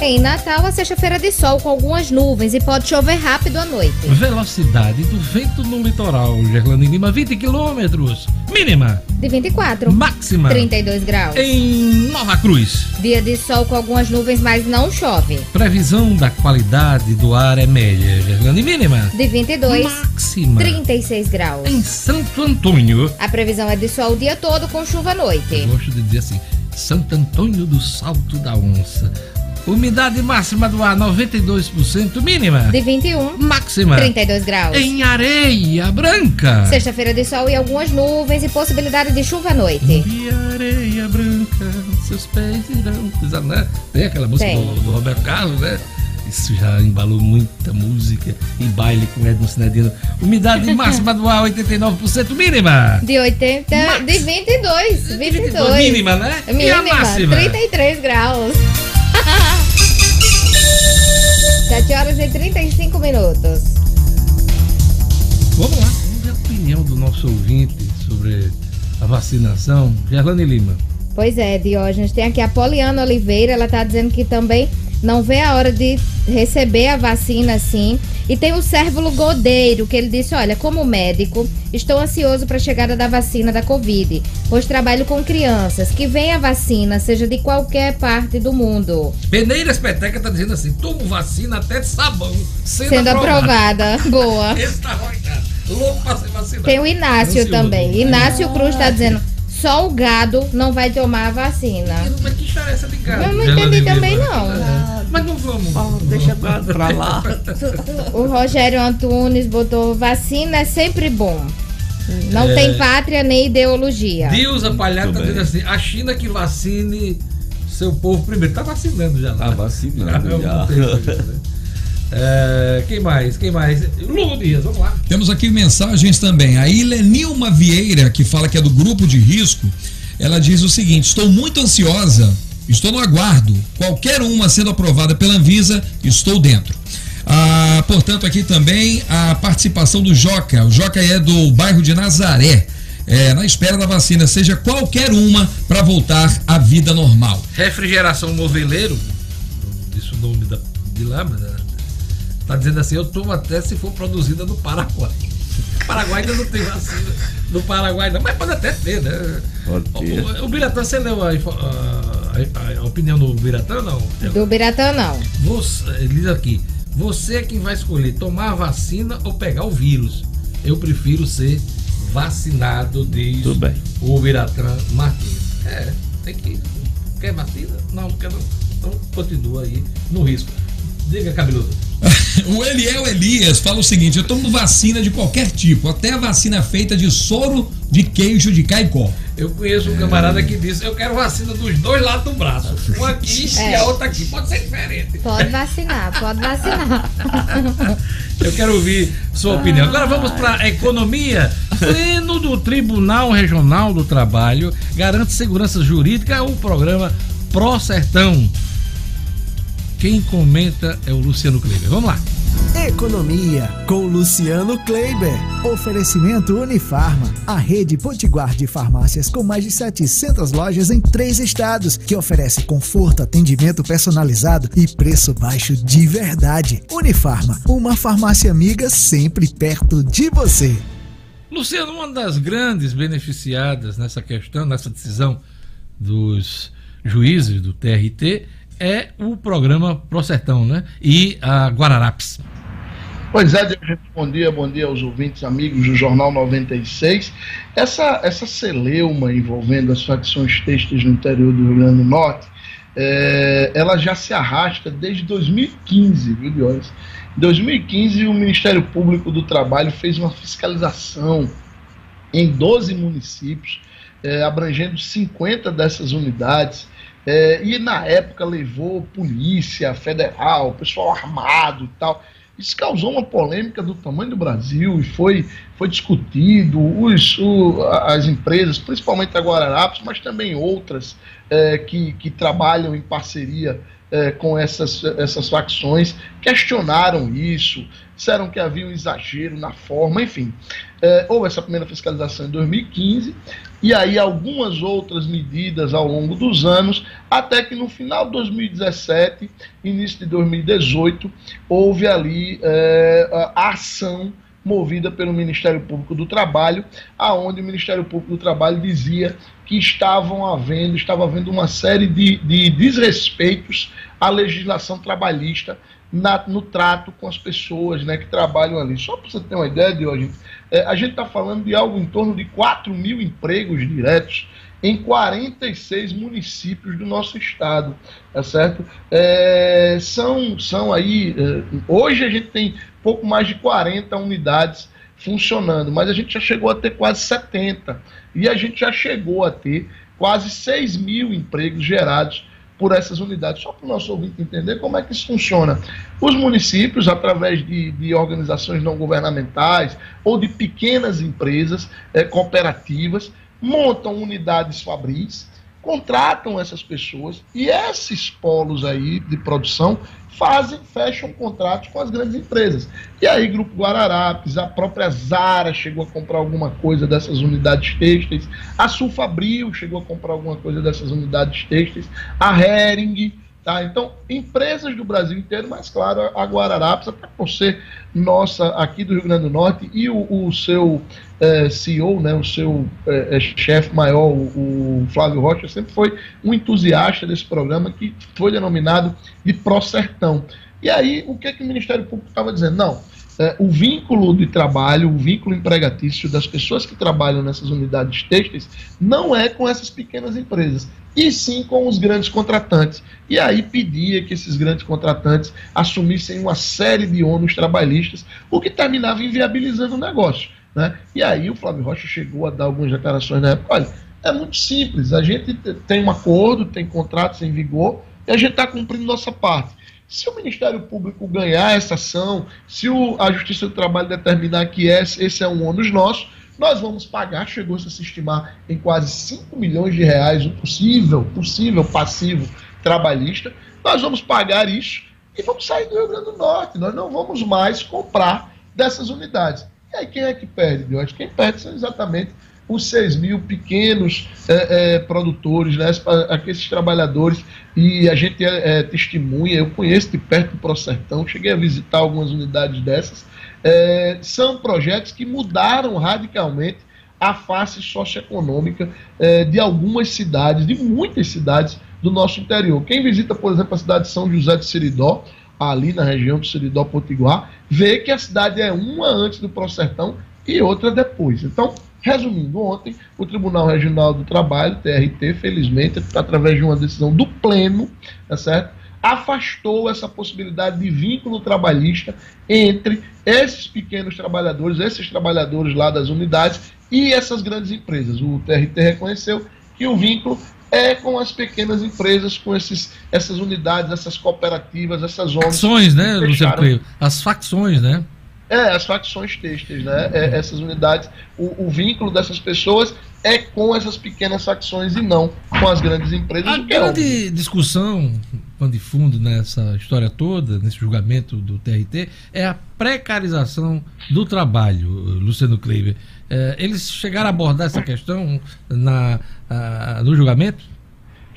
Em Natal, a sexta-feira de sol com algumas nuvens e pode chover rápido à noite. Velocidade do vento no litoral, Gerlando Lima, 20 quilômetros. Mínima. De 24. Máxima. 32 graus. Em Nova Cruz. Dia de sol com algumas nuvens, mas não chove. Previsão da qualidade do ar é média, Gerlando mínima. De 22. Máxima. 36 graus. Em Santo Antônio. A previsão é de sol o dia todo com chuva à noite. Eu gosto de dizer assim, Santo Antônio do Salto da Onça. Umidade máxima do ar 92%, mínima. De 21. Máxima. 32 graus. Em Areia Branca. Sexta-feira de sol e algumas nuvens e possibilidade de chuva à noite. E areia branca, seus pés irão pisar, né? Tem aquela música do, do Roberto Carlos, né? Isso já embalou muita música e baile com Edmo Cinedino. Umidade máxima do ar 89%, mínima. De 80. Max. De 22. 22. Mínima, né? Mínima. E a máxima? 33 graus. 7 horas e 35 minutos. Vamos lá, vamos ver a opinião do nosso ouvinte sobre a vacinação. Gerlane Lima. Pois é, Diógenes. Tem aqui a Poliana Oliveira, ela tá dizendo que também não vê a hora de receber a vacina assim. E tem o Sérvulo Godeiro, que ele disse: Olha, como médico, estou ansioso para a chegada da vacina da Covid, pois trabalho com crianças. Que venha a vacina, seja de qualquer parte do mundo, Peneiras Peteca tá dizendo assim: tomo vacina até de sabão, sendo, sendo aprovado. aprovada. Boa. Esse tá. Louco pra ser vacinado. Tem o Inácio Ansioso. também. Inácio Cruz está dizendo: só o gado não vai tomar a vacina. Mas que história é essa de gado? Eu não entendi também, não. É. Mas não vamos. deixa pra lá. O Rogério Antunes botou: vacina é sempre bom. Não É. tem pátria nem ideologia. Dilza Palhaço tá dizendo assim: a China que vacine seu povo primeiro. Tá vacinando já. Tá né? vacinando Já É, quem mais? Quem mais? Lugo Dias, vamos lá. Temos aqui mensagens também. A Ilenilma Vieira, que fala que é do grupo de risco, ela diz o seguinte: estou muito ansiosa, estou no aguardo. Qualquer uma sendo aprovada pela Anvisa, estou dentro. Ah, portanto, aqui também a participação do Joca. O Joca é do bairro de Nazaré. É, na espera da vacina, seja qualquer uma, para voltar à vida normal. Refrigeração Moveleiro, isso o nome da, de lá, mas, é, tá dizendo assim: eu tomo até se for produzida no Paraguai. O Paraguai ainda não tem vacina. No Paraguai não, mas pode até ter, né? Pode ter. O, o Biratã, você leu a, a- a- a opinião do Biratã, não? Do Biratã, não. Você, ele diz aqui: você é quem vai escolher tomar a vacina ou pegar o vírus. Eu prefiro ser vacinado, diz Tudo bem. o Biratã Martins. É, tem que. Quer vacina? Não, não quer não. Então continua aí no risco. Diga, cabeludo. O Eliel Elias fala o seguinte: eu tomo vacina de qualquer tipo, até a vacina feita de soro de queijo de caicó. Eu conheço um camarada que disse: Eu quero vacina dos dois lados do braço. Um aqui e É. a outra aqui. Pode ser diferente. Pode vacinar, pode vacinar. Eu quero ouvir sua opinião. Agora vamos para a economia. Pleno do Tribunal Regional do Trabalho garante segurança jurídica ao programa Pro Sertão. Quem comenta é o Luciano Kleber. Vamos lá. Economia com Luciano Kleiber. Oferecimento Unifarma, a rede potiguar de farmácias com mais de 700 lojas em três estados, que oferece conforto, atendimento personalizado e preço baixo de verdade. Unifarma, uma farmácia amiga sempre perto de você. Luciano, uma das grandes beneficiadas nessa questão, nessa decisão dos juízes do TRT é o programa Pro Sertão, né? E a Guararapes. Pois é, bom dia, bom dia aos ouvintes, amigos do Jornal 96. Essa, essa celeuma envolvendo as facções têxteis no interior do Rio Grande do Norte, é, ela já se arrasta desde 2015, viu, Diógenes? Em 2015, o Ministério Público do Trabalho fez uma fiscalização em 12 municípios, é, abrangendo 50 dessas unidades, é, e na época levou polícia federal, pessoal armado e tal. Isso causou uma polêmica do tamanho do Brasil e foi, foi discutido. Os, o, as empresas, principalmente a Guararapes, mas também outras é, que, que trabalham em parceria é, com essas, essas facções, questionaram isso, disseram que havia um exagero na forma, enfim. É, houve essa primeira fiscalização em 2015, e aí algumas outras medidas ao longo dos anos, até que no final de 2017, início de 2018, houve ali é, a ação movida pelo Ministério Público do Trabalho, aonde o Ministério Público do Trabalho dizia que estavam havendo, estava havendo uma série de, de desrespeitos à legislação trabalhista na, no trato com as pessoas né, que trabalham ali. Só para você ter uma ideia de hoje, é, a gente está falando de algo em torno de 4 mil empregos diretos em 46 municípios do nosso estado, tá certo? É, são, são aí, é, hoje a gente tem pouco mais de 40 unidades funcionando, mas a gente já chegou a ter quase 70 e a gente já chegou a ter quase 6 mil empregos gerados por essas unidades. Só para o nosso ouvinte entender como é que isso funciona. Os municípios, através de, de organizações não governamentais ou de pequenas empresas é, cooperativas, montam unidades fabris, contratam essas pessoas e esses polos aí de produção fazem, fecham contratos com as grandes empresas. E aí, Grupo Guararapes, a própria Zara chegou a comprar alguma coisa dessas unidades têxteis, a Sulfabril chegou a comprar alguma coisa dessas unidades têxteis, a Hering, Tá? Então, empresas do Brasil inteiro, mas claro, a Guararapes, por ser nossa aqui do Rio Grande do Norte, e o, o seu é, CEO, né, o seu é, é, chefe maior, o, o, Flávio Rocha, sempre foi um entusiasta desse programa que foi denominado de Procertão. E aí, o que, é que o Ministério Público estava dizendo? Não, é, o vínculo de trabalho, o vínculo empregatício das pessoas que trabalham nessas unidades têxteis não é com essas pequenas empresas, e sim com os grandes contratantes. E aí pedia que esses grandes contratantes assumissem uma série de ônus trabalhistas, o que terminava inviabilizando o negócio. Né? E aí o Flávio Rocha chegou a dar algumas declarações na época, olha, é muito simples, a gente tem um acordo, tem contratos em vigor, e a gente está cumprindo nossa parte. Se o Ministério Público ganhar essa ação, se o, a Justiça do Trabalho determinar que esse, esse é um ônus nosso, nós vamos pagar, chegou-se a se estimar em quase 5 milhões de reais o possível, possível passivo trabalhista. Nós vamos pagar isso e vamos sair do Rio Grande do Norte. Nós não vamos mais comprar dessas unidades. E aí quem é que perde, acho Quem perde são exatamente os 6 mil pequenos é, é, produtores, né, aqueles trabalhadores, e a gente é, é, testemunha, eu conheço de perto do Procertão, cheguei a visitar algumas unidades dessas, é, são projetos que mudaram radicalmente a face socioeconômica é, de algumas cidades, de muitas cidades do nosso interior. Quem visita, por exemplo, a cidade de São José de Seridó, ali na região do Seridó Potiguar, vê que a cidade é uma antes do Procertão e outra depois. Então, resumindo, ontem o Tribunal Regional do Trabalho, TRT, felizmente, através de uma decisão do Pleno, tá certo? afastou essa possibilidade de vínculo trabalhista entre esses pequenos trabalhadores, esses trabalhadores lá das unidades e essas grandes empresas. O TRT reconheceu que o vínculo é com as pequenas empresas, com esses, essas unidades, essas cooperativas, essas ONGs. Facções, né, Luciano? As facções, né? É, as facções têxteis, né? É, essas unidades, o, o, vínculo dessas pessoas é com essas pequenas facções e não com as grandes empresas. A é grande é discussão, pano de fundo nessa história toda, nesse julgamento do TRT, é a precarização do trabalho, Luciano Kleiber. É, eles chegaram a abordar essa questão na, a, no julgamento?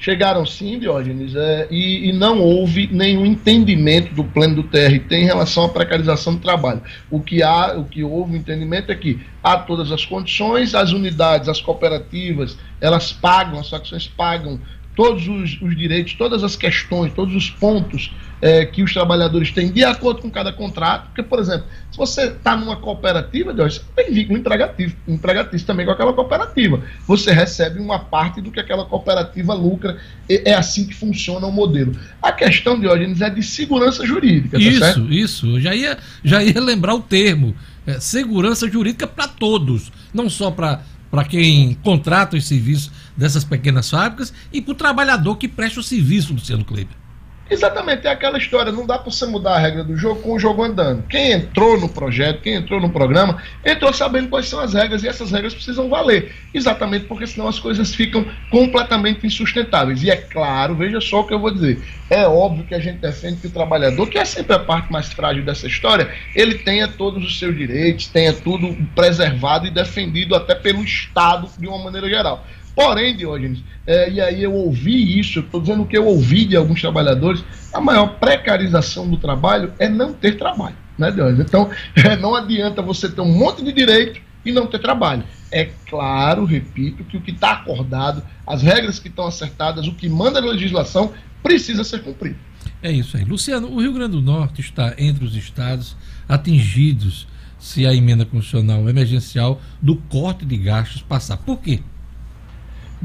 Chegaram sim, Diógenes, é, e, e, não houve nenhum entendimento do plano do TRT em relação à precarização do trabalho. O que há, o que houve entendimento é que há todas as condições, as unidades, as cooperativas, elas pagam, as facções pagam todos os, os direitos, todas as questões, todos os pontos é, que os trabalhadores têm de acordo com cada contrato. Porque, por exemplo, se você está numa cooperativa, Deus, você tem vínculo empregatício, empregatício também com aquela cooperativa. Você recebe uma parte do que aquela cooperativa lucra. É, é assim que funciona o modelo. A questão, Diógenes, é de segurança jurídica. Tá isso, certo? isso. Eu já ia, já ia lembrar o termo. É, segurança jurídica para todos, não só para para quem contrata os serviços dessas pequenas fábricas e para o trabalhador que presta o serviço, Luciano Kleber. Exatamente, é aquela história, não dá para você mudar a regra do jogo com o jogo andando. Quem entrou no projeto, quem entrou no programa, entrou sabendo quais são as regras e essas regras precisam valer. Exatamente porque senão as coisas ficam completamente insustentáveis. E é claro, veja só o que eu vou dizer. É óbvio que a gente defende que o trabalhador, que é sempre a parte mais frágil dessa história, ele tenha todos os seus direitos, tenha tudo preservado e defendido até pelo Estado de uma maneira geral. Porém, Diógenes, é, e aí eu ouvi isso, estou dizendo que eu ouvi de alguns trabalhadores, a maior precarização do trabalho é não ter trabalho, né, Diógenes? Então, é, não adianta você ter um monte de direito e não ter trabalho. É claro, repito, que o que está acordado, as regras que estão acertadas, o que manda a legislação, precisa ser cumprido. É isso aí. Luciano, o Rio Grande do Norte está entre os estados atingidos se a emenda constitucional emergencial do corte de gastos passar. Por quê?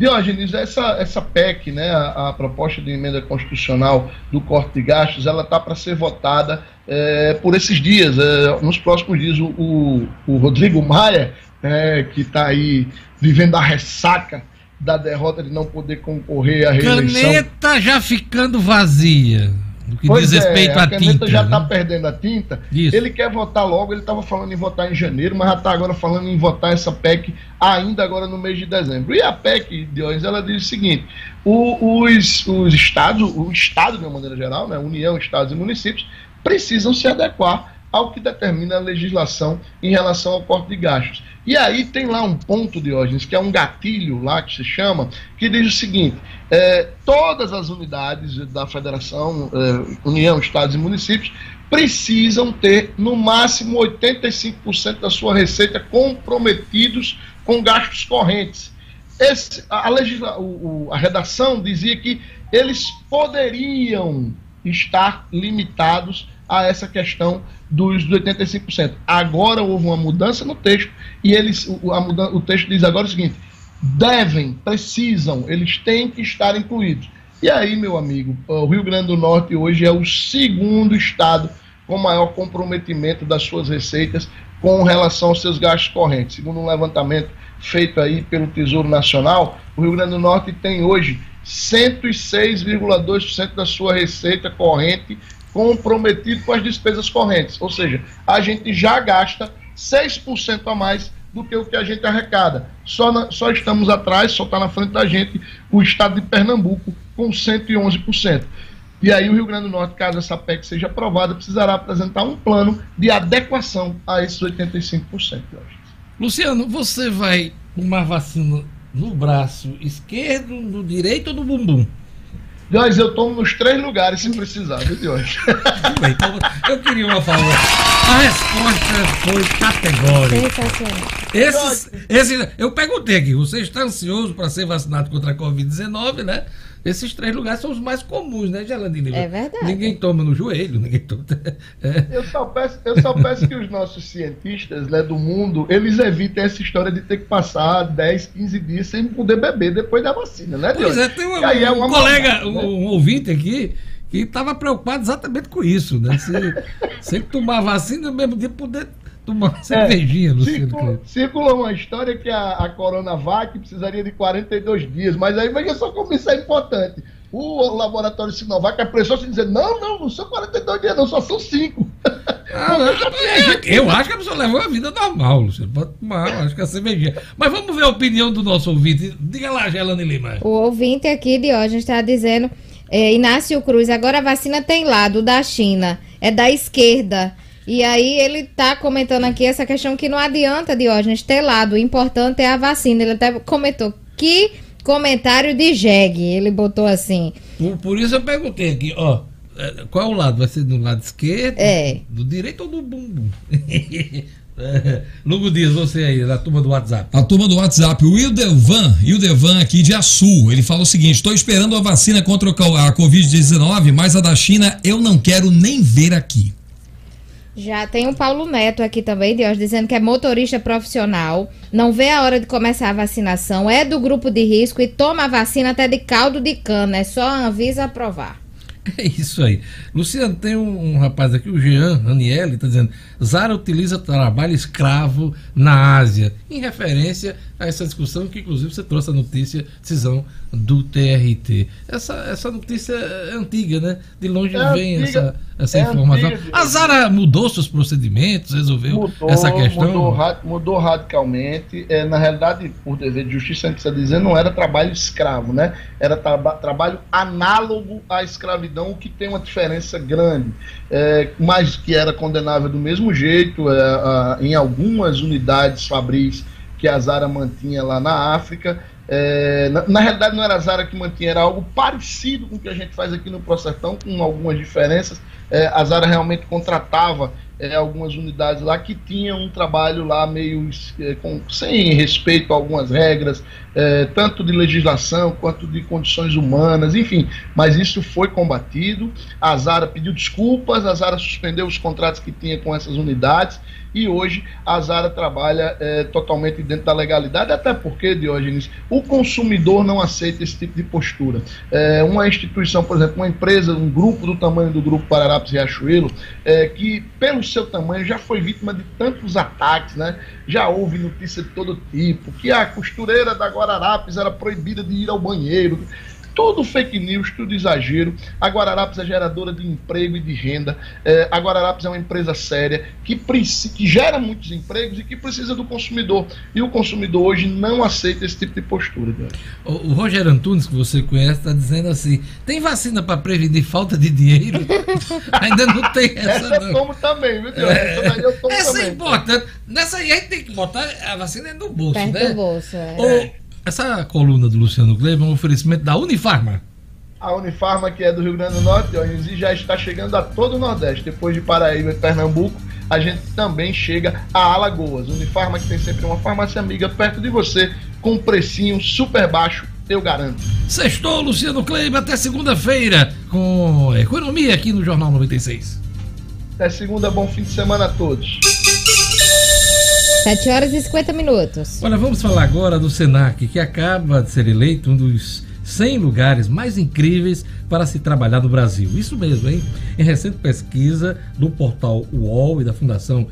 Diógenes, essa, essa PEC, né, a, a, proposta de emenda constitucional do corte de gastos, ela está para ser votada é, por esses dias. É, nos próximos dias, o, o, o Rodrigo Maia, é, que está aí vivendo a ressaca da derrota de não poder concorrer à reeleição. Caneta já ficando vazia. No que pois diz respeito é, à tinta. Já está né? perdendo a tinta. Isso. Ele quer votar logo, ele estava falando em votar em janeiro, mas já está agora falando em votar essa PEC ainda agora no mês de dezembro. E a PEC, Diógenes, ela diz o seguinte: o, os, os estados, o Estado de uma maneira geral, né, União, Estados e municípios, precisam se adequar ao que determina a legislação em relação ao corte de gastos. E aí tem lá um ponto, Diógenes, que é um gatilho lá que se chama, que diz o seguinte: é, todas as unidades da Federação, é, União, Estados e Municípios precisam ter no máximo 85% da sua receita comprometidos com gastos correntes. Esse, a, legisla, o, a redação dizia que eles poderiam estar limitados a essa questão dos 85%. Agora houve uma mudança no texto e eles, o, a mudança, o texto diz agora o seguinte: devem, precisam, eles têm que estar incluídos. E aí, meu amigo, o Rio Grande do Norte hoje é o segundo estado com maior comprometimento das suas receitas com relação aos seus gastos correntes. Segundo um levantamento feito aí pelo Tesouro Nacional, o Rio Grande do Norte tem hoje 106,2% da sua receita corrente comprometido com as despesas correntes. Ou seja, a gente já gasta 6% a mais do que o que a gente arrecada. Só, na, só estamos atrás, só está na frente da gente o estado de Pernambuco com 111%. E aí o Rio Grande do Norte, caso essa PEC seja aprovada, precisará apresentar um plano de adequação a esses 85%. Luciano, você vai tomar vacina no braço esquerdo, no direito ou no bumbum? Diógenes, eu tomo nos três lugares se precisar, viu, Diógenes? então, eu queria uma favor. A resposta foi categórica. Esses, esse, eu perguntei aqui, você está ansioso para ser vacinado contra a Covid-19, né? Esses três lugares são os mais comuns, né, Gelandine? É verdade. Ninguém toma no joelho, ninguém toma. É. Eu, só peço, eu só peço que os nossos cientistas né, do mundo, eles evitem essa história de ter que passar 10, 15 dias sem poder beber depois da vacina, né, Pois é, tem um, é um colega, um, né? um ouvinte aqui, que estava preocupado exatamente com isso, né? Se, sem tomar vacina, no mesmo dia poder tomar é, cervejinha, Luciano. Circula, circula uma história que a, a Coronavac precisaria de 42 dias, mas aí veja só como isso é importante. O laboratório Sinovac apressou se dizer: não, não, não são 42 dias, não, só são 5. Ah, eu, eu acho que a pessoa levou a vida normal, Luciano. Pode tomar, acho que é cervejinha. Mas vamos ver a opinião do nosso ouvinte. Diga lá, Gelane Lima. O ouvinte aqui de hoje está dizendo: é, Inácio Cruz, agora a vacina tem lado da China, é da esquerda. E aí ele tá comentando aqui essa questão que não adianta, Diógenes, ter lado. O importante é a vacina. Ele até comentou que comentário de jegue. Ele botou assim. Por, por isso eu perguntei aqui, ó. É, qual é o lado? Vai ser do lado esquerdo? É. Do direito ou do bumbum? Lugo Dias, você aí, da turma do WhatsApp. A turma do WhatsApp, o Ildevan, Ildevan aqui de Açu, ele falou o seguinte: estou esperando a vacina contra a Covid-19, mas a da China eu não quero nem ver aqui. Já tem o Paulo Neto aqui também, Deus, dizendo que é motorista profissional, não vê a hora de começar a vacinação, é do grupo de risco e toma a vacina até de caldo de cana, é só a Anvisa aprovar. É isso aí. Luciano, tem um, um rapaz aqui, o Jean Aniele, está dizendo: Zara utiliza trabalho escravo na Ásia, em referência a essa discussão que, inclusive, você trouxe a notícia, decisão do TRT. Essa, essa notícia é antiga, né? De longe É vem antiga, essa, essa é informação. antiga. A Zara mudou seus procedimentos, resolveu Mudou, essa questão? mudou, mudou radicalmente. É, na realidade, por dever de justiça, a gente precisa dizer, não era trabalho escravo, né? Era traba- trabalho análogo à escravidão, o que tem uma diferença grande. É, mas que era condenável do mesmo jeito é, a- em algumas unidades fabris que a Zara mantinha lá na África. É, na, na realidade, não era a Zara que mantinha, era algo parecido com o que a gente faz aqui no Procertão, com algumas diferenças. É, a Zara realmente contratava é, algumas unidades lá que tinham um trabalho lá meio é, com- sem respeito a algumas regras, é, tanto de legislação quanto de condições humanas, enfim. Mas isso foi combatido. A Zara pediu desculpas, a Zara suspendeu os contratos que tinha com essas unidades e hoje a Zara trabalha é, totalmente dentro da legalidade, até porque, Diógenes, o consumidor não aceita esse tipo de postura. É, uma instituição, por exemplo, uma empresa, um grupo do tamanho do Grupo Pararapes Riachuelo, é, que pelo seu tamanho já foi vítima de tantos ataques, né? já houve notícia de todo tipo, que a costureira da Guararapes era proibida de ir ao banheiro. Tudo fake news, tudo exagero. A Guararapes é geradora de emprego e de renda. É, a Guararapes é uma empresa séria que, que gera muitos empregos e que precisa do consumidor. E o consumidor hoje não aceita esse tipo de postura. Deus. O, o Rogério Antunes, que você conhece, está dizendo assim: tem vacina para prevenir falta de dinheiro? Ainda não tem essa, Essa eu não. tomo também, viu, Deus? Essa daí eu tomo Essa é também. importante. Nessa aí a gente tem que botar a vacina no bolso, Perto né? do bolso. É. Ô, essa coluna do Luciano Kleber é um oferecimento da Unifarma. A Unifarma, que é do Rio Grande do Norte, Diógenes, e já está chegando a todo o Nordeste. Depois de Paraíba e Pernambuco, a gente também chega a Alagoas. Unifarma, que tem sempre uma farmácia amiga perto de você, com um precinho super baixo, eu garanto. Sextou, Luciano Kleber, até segunda-feira, com economia aqui no Jornal 96. Até segunda, bom fim de semana a todos. 7 horas e 50 minutos. Olha, vamos falar agora do SENAC, que acaba de ser eleito um dos 100 lugares mais incríveis para se trabalhar no Brasil. Isso mesmo, hein? Em recente pesquisa do portal UOL e da Fundação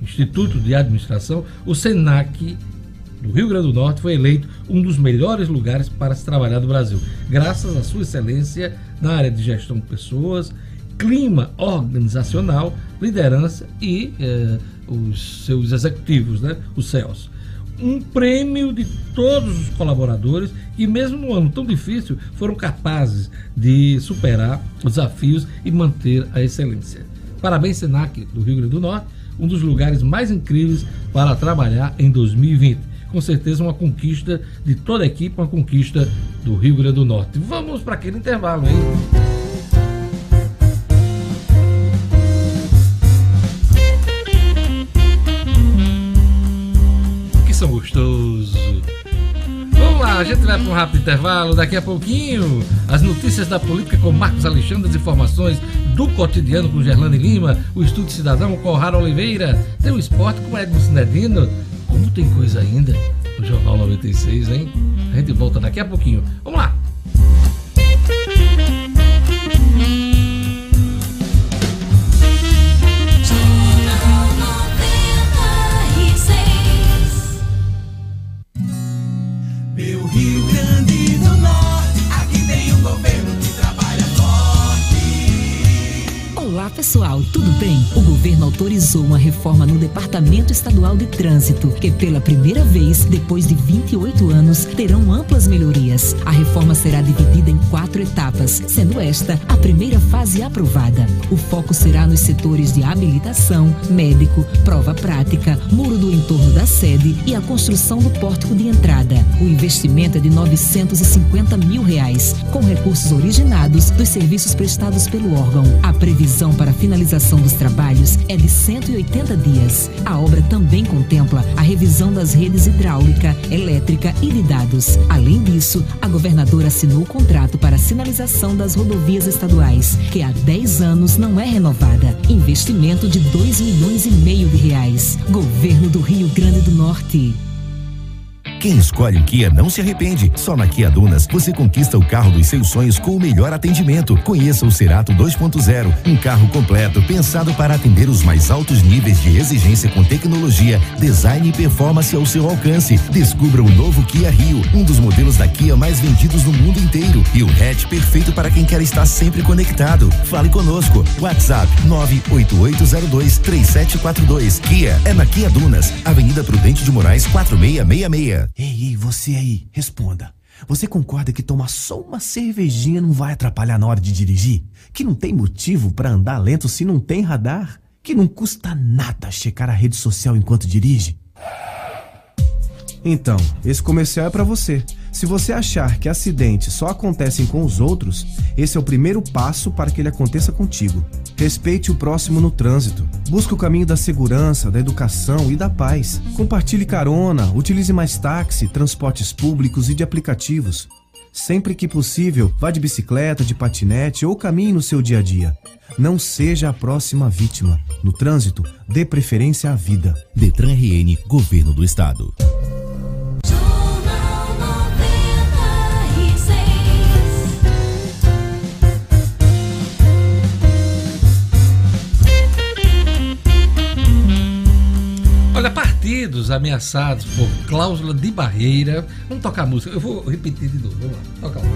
Instituto de Administração, o SENAC do Rio Grande do Norte foi eleito um dos melhores lugares para se trabalhar no Brasil, graças à sua excelência na área de gestão de pessoas, clima organizacional, liderança e eh, os seus executivos, né, os CEOs. Um prêmio de todos os colaboradores que, mesmo num ano tão difícil, foram capazes de superar os desafios e manter a excelência. Parabéns, Senac do Rio Grande do Norte, um dos lugares mais incríveis para trabalhar em 2020 com certeza uma conquista de toda a equipe, uma conquista do Rio Grande do Norte. Vamos para aquele intervalo aí. São. Vamos lá, a gente vai para um rápido intervalo. Daqui a pouquinho, as notícias da política com Marcos Alexandre, as informações do cotidiano com Gerlane Lima, o Estúdio Cidadão com Rara Oliveira, tem o esporte com Edmo Cinedino. Como tem coisa ainda no Jornal 96, hein? A gente volta daqui a pouquinho. Vamos lá! Olá pessoal, tudo bem? O governo autorizou uma reforma no Departamento Estadual de Trânsito, que pela primeira vez, depois de 28 anos, terão amplas melhorias. A reforma será dividida em quatro etapas, sendo esta a primeira fase aprovada. O foco será nos setores de habilitação, médico, prova prática, muro do entorno da sede e a construção do pórtico de entrada. O investimento é de 950 mil reais, com recursos originados dos serviços prestados pelo órgão. A previsão para finalização dos trabalhos é de 180 dias. A obra também contempla a revisão das redes hidráulica, elétrica e de dados. Além disso, a governadora assinou o contrato para a sinalização das rodovias estaduais, que há 10 anos não é renovada. Investimento de 2 milhões e meio de reais. Governo do Rio Grande do Norte. Quem escolhe o Kia não se arrepende. Só na Kia Dunas você conquista o carro dos seus sonhos com o melhor atendimento. Conheça o Cerato 2.0, um carro completo pensado para atender os mais altos níveis de exigência com tecnologia, design e performance ao seu alcance. Descubra o novo Kia Rio, um dos modelos da Kia mais vendidos no mundo inteiro e o hatch perfeito para quem quer estar sempre conectado. Fale conosco. WhatsApp 988023742. Kia é na Kia Dunas, Avenida Prudente de Moraes 4666. Ei, ei, você aí, responda. Você concorda que tomar só uma cervejinha não vai atrapalhar na hora de dirigir? Que não tem motivo para andar lento se não tem radar? Que não custa nada checar a rede social enquanto dirige? Então, esse comercial é para você. Se você achar que acidentes só acontecem com os outros, esse é o primeiro passo para que ele aconteça contigo. Respeite o próximo no trânsito. Busque o caminho da segurança, da educação e da paz. Compartilhe carona, utilize mais táxi, transportes públicos e de aplicativos. Sempre que possível, vá de bicicleta, de patinete ou caminhe no seu dia a dia. Não seja a próxima vítima. No trânsito, dê preferência à vida. Detran RN, Governo do Estado. Olha, partidos ameaçados por cláusula de barreira. Vamos tocar a música. Eu vou repetir de novo. Vamos lá. Toca lá.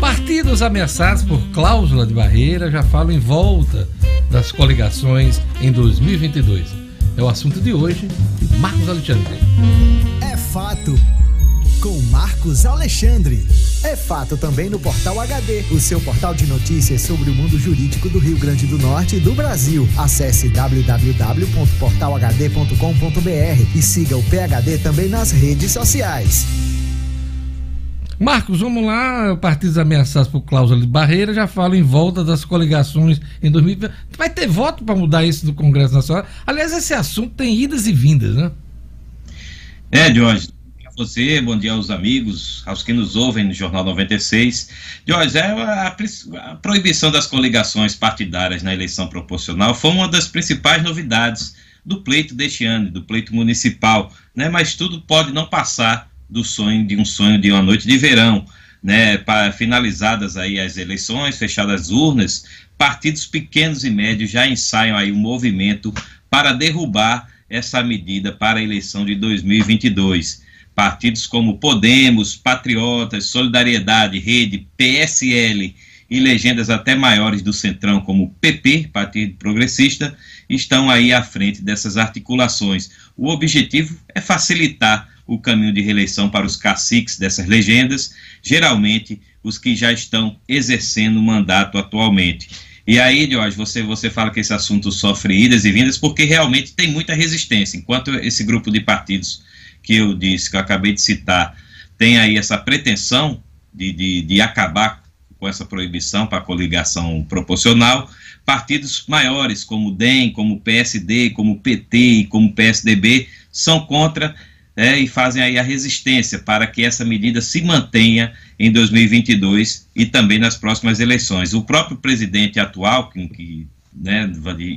Partidos ameaçados por cláusula de barreira já falam em volta das coligações em 2022. É o assunto de hoje. Marcos Alexandre. É fato. Com Marcos Alexandre. É fato também no Portal HD, o seu portal de notícias sobre o mundo jurídico do Rio Grande do Norte e do Brasil. Acesse www.portalhd.com.br e siga o PHD também nas redes sociais. Marcos, vamos lá. Partidos ameaçados por cláusula de barreira já falam em volta das coligações em 2020. Vai ter voto para mudar isso do Congresso Nacional? Aliás, esse assunto tem idas e vindas, né? É, Jorge. Você, bom dia aos amigos, aos que nos ouvem no Jornal 96. Jorge, é a, a proibição das coligações partidárias na eleição proporcional foi uma das principais novidades do pleito deste ano, do pleito municipal, né? Mas tudo pode não passar do sonho de um sonho de uma noite de verão, né? Para finalizadas aí as eleições, fechadas as urnas, partidos pequenos e médios já ensaiam aí um movimento para derrubar essa medida para a eleição de 2022. Partidos como Podemos, Patriotas, Solidariedade, Rede, PSL e legendas até maiores do Centrão, como PP, Partido Progressista, estão aí à frente dessas articulações. O objetivo é facilitar o caminho de reeleição para os caciques dessas legendas, geralmente os que já estão exercendo o mandato atualmente. E aí, Jorge, você, você fala que esse assunto sofre idas e vindas porque realmente tem muita resistência. Enquanto esse grupo de partidos que eu disse, que eu acabei de citar, tem aí essa pretensão de, de, de acabar com essa proibição para coligação proporcional, partidos maiores como o DEM, como o PSD, como o PT e como o PSDB são contra é, e fazem aí a resistência para que essa medida se mantenha em 2022 e também nas próximas eleições. O próprio presidente atual, que, que né,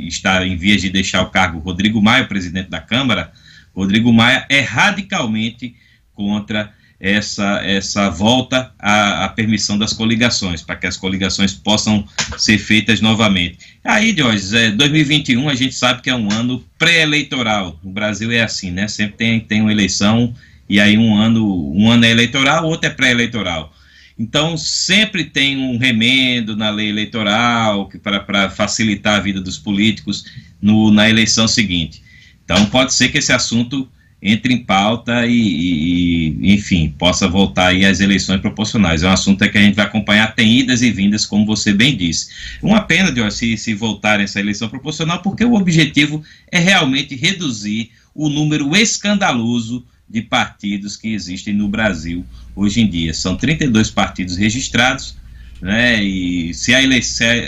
está em vias de deixar o cargo, Rodrigo Maia, presidente da Câmara, Rodrigo Maia é radicalmente contra essa, essa volta à, à permissão das coligações, para que as coligações possam ser feitas novamente. Aí, Jorge, é, 2021 a gente sabe que é um ano pré-eleitoral. No Brasil é assim, né? Sempre tem, tem uma eleição e aí um ano, um ano é eleitoral, outro é pré-eleitoral. Então, sempre tem um remendo na lei eleitoral para facilitar a vida dos políticos no, na eleição seguinte. Então, pode ser que esse assunto entre em pauta e, e, enfim, possa voltar aí às eleições proporcionais. É um assunto que a gente vai acompanhar, tem idas e vindas, como você bem disse. Uma pena, de se, se voltar essa eleição proporcional, porque o objetivo é realmente reduzir o número escandaloso de partidos que existem no Brasil hoje em dia. São 32 partidos registrados, né, e se a,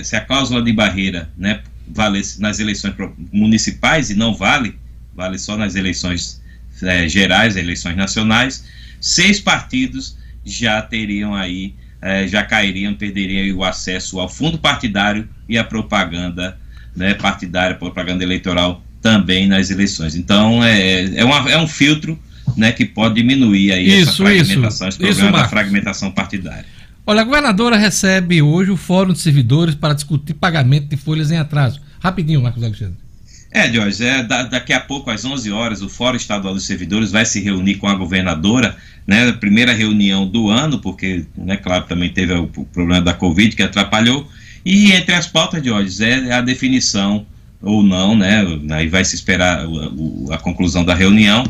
se a cláusula de barreira né, vale nas eleições municipais e não vale, vale só nas eleições é, gerais, eleições nacionais, seis partidos já teriam aí, é, já cairiam, perderiam o acesso ao fundo partidário e à propaganda né, partidária, propaganda eleitoral também nas eleições. Então, é, é, uma, é um filtro né, que pode diminuir aí essa Isso, fragmentação, isso. esse problema Isso, da fragmentação partidária. Olha, a governadora recebe hoje o Fórum de Servidores para discutir pagamento de folhas em atraso. Rapidinho, Marcos Alexandre. É, Jorge, é, da- daqui a pouco, às 11 horas, o Fórum Estadual dos Servidores vai se reunir com a governadora, né, primeira reunião do ano, porque, né, claro, também teve o, problema da Covid que atrapalhou, e entre as pautas, Jorge, é a definição ou não, né, aí vai se esperar o- o- a conclusão da reunião,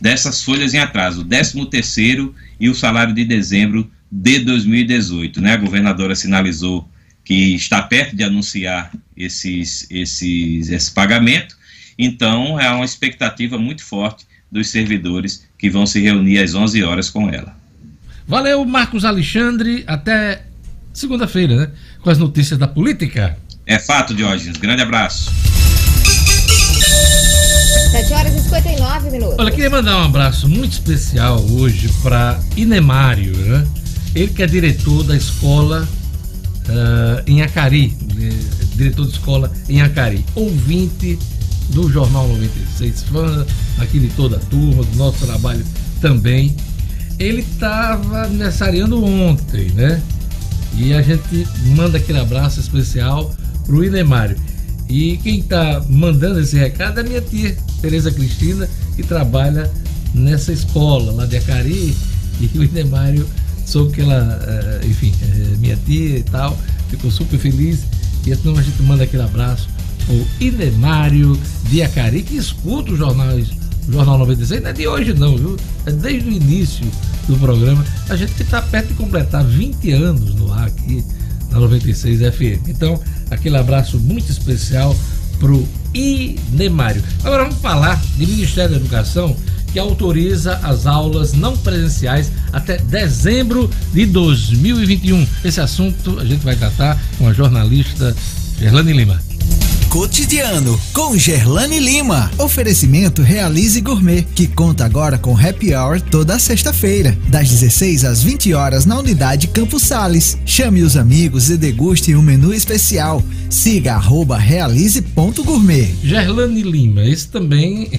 dessas folhas em atraso, o 13 terceiro e o salário de dezembro de 2018, né, a governadora sinalizou que está perto de anunciar esses, esses, esse pagamento. Então, é uma expectativa muito forte dos servidores que vão se reunir às 11 horas com ela. Valeu, Marcos Alexandre. Até segunda-feira, né? Com as notícias da política. É fato, Diógenes. Grande abraço. 7 horas e 59 minutos. Olha, queria mandar um abraço muito especial hoje para Inemário, né? Ele que é diretor da escola ah, em Acari, eh, diretor de escola em Acari, ouvinte do Jornal 96, fã aqui de toda a turma, do nosso trabalho também. Ele estava aniversariando ontem, né? E a gente manda aquele abraço especial pro Inemário. E quem está mandando esse recado é minha tia, Tereza Cristina, que trabalha nessa escola lá de Acari. E o Inemário soube que ela, eh, enfim, é minha tia e tal, ficou super feliz. E então a gente manda aquele abraço o Inemário de Acari, que escuta os jornais, o Jornal 96, não é de hoje não, viu? É desde o início do programa. A gente que está perto de completar 20 anos no ar aqui na 96 FM. Então, aquele abraço muito especial pro Inemário. Agora vamos falar de Ministério da Educação que autoriza as aulas não presenciais até dezembro de 2021. Esse assunto a gente vai tratar com a jornalista Gerlane Lima. Cotidiano com Gerlane Lima. Oferecimento Realize Gourmet, que conta agora com happy hour toda sexta-feira, das 16 às 20 horas na unidade Campos Sales. Chame os amigos e deguste um menu especial. Siga arroba realize.gourmet. Gerlane Lima, esse também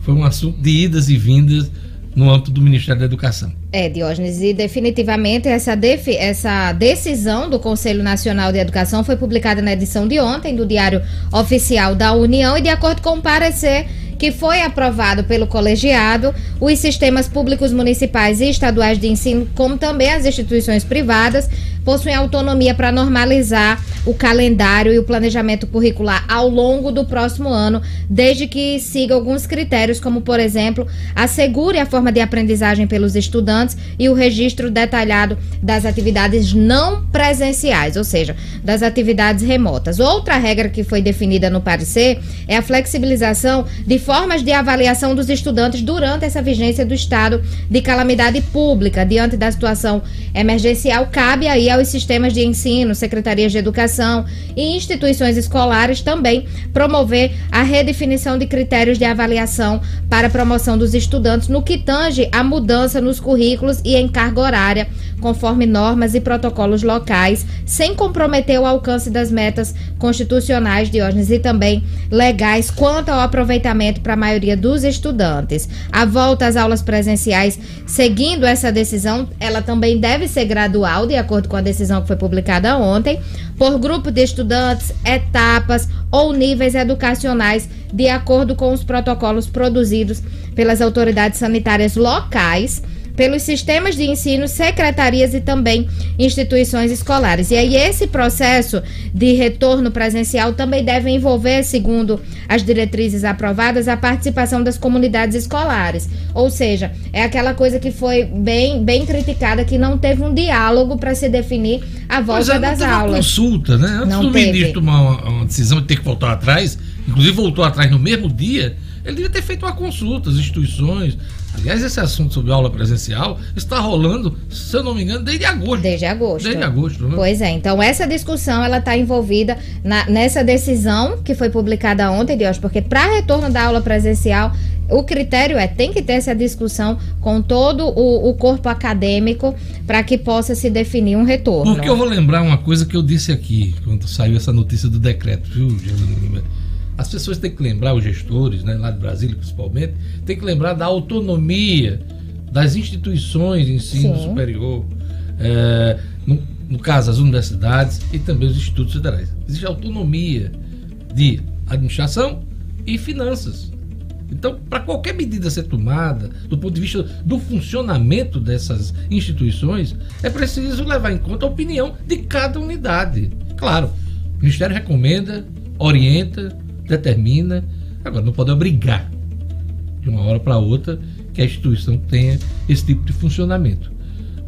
foi um assunto de idas e vindas no âmbito do Ministério da Educação. É, Diógenes, e definitivamente essa, defi- essa decisão do Conselho Nacional de Educação foi publicada na edição de ontem do Diário Oficial da União e de acordo com o parecer que foi aprovado pelo colegiado, os sistemas públicos municipais e estaduais de ensino, como também as instituições privadas, possuem autonomia para normalizar o calendário e o planejamento curricular ao longo do próximo ano, desde que siga alguns critérios, como, por exemplo, assegure a forma de aprendizagem pelos estudantes e o registro detalhado das atividades não presenciais, ou seja, das atividades remotas. Outra regra que foi definida no parecer é a flexibilização de formas de avaliação dos estudantes durante essa vigência do estado de calamidade pública. Diante da situação emergencial, cabe aí aos sistemas de ensino, secretarias de educação e instituições escolares também promover a redefinição de critérios de avaliação para a promoção dos estudantes no que tange a mudança nos currículos e em carga horária, conforme normas e protocolos locais, sem comprometer o alcance das metas constitucionais, Diógenes, e também legais quanto ao aproveitamento para a maioria dos estudantes. A volta às aulas presenciais, seguindo essa decisão, ela também deve ser gradual, de acordo com a decisão que foi publicada ontem, por grupo de estudantes, etapas ou níveis educacionais, de acordo com os protocolos produzidos pelas autoridades sanitárias locais pelos sistemas de ensino, secretarias e também instituições escolares. E aí esse processo de retorno presencial também deve envolver, segundo as diretrizes aprovadas, a participação das comunidades escolares. Ou seja, é aquela coisa que foi bem, bem criticada que não teve um diálogo para se definir a volta é, das aulas. consulta, né? Antes Não do teve. ministro tomar uma, uma decisão de ter que voltar atrás, inclusive voltou atrás no mesmo dia, ele devia ter feito uma consulta, as instituições. Aliás, esse assunto sobre aula presencial está rolando, se eu não me engano, desde agosto. Desde agosto. Desde agosto, né? Pois é, então essa discussão ela está envolvida na- nessa decisão que foi publicada ontem, Deus, porque para retorno da aula presencial o critério é tem que ter essa discussão com todo o, o corpo acadêmico para que possa se definir um retorno. Porque eu vou lembrar uma coisa que eu disse aqui, quando saiu essa notícia do decreto, viu? As pessoas têm que lembrar, os gestores, né, lá de Brasília principalmente, tem que lembrar da autonomia das instituições de ensino Sim. superior, é, no, no caso as universidades e também os institutos federais. Existe autonomia de administração e finanças. Então, para qualquer medida ser tomada, do ponto de vista do funcionamento dessas instituições, é preciso levar em conta a opinião de cada unidade. Claro, o Ministério recomenda, orienta, determina, agora não pode obrigar de uma hora para outra que a instituição tenha esse tipo de funcionamento.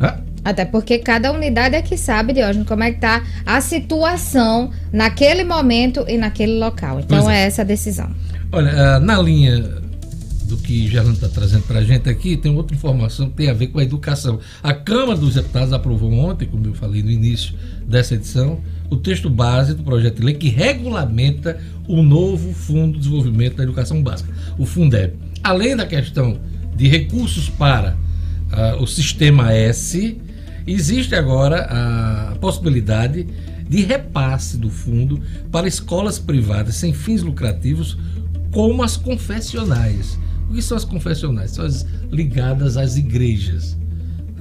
Ah, Até porque cada unidade é que sabe, Diógenes, como é que tá a situação naquele momento e naquele local. Então é. é. essa a decisão. Olha, ah, na linha do que Gerlando está trazendo para a gente aqui, tem outra informação que tem a ver com a educação. A Câmara dos Deputados aprovou ontem, como eu falei no início dessa edição, o texto base do projeto de lei que regulamenta o novo Fundo de Desenvolvimento da Educação Básica, o Fundeb. Além da questão de recursos para ah, o Sistema S, existe agora a possibilidade de repasse do fundo para escolas privadas sem fins lucrativos, como as confessionais. O que são as confessionais? São as ligadas às igrejas.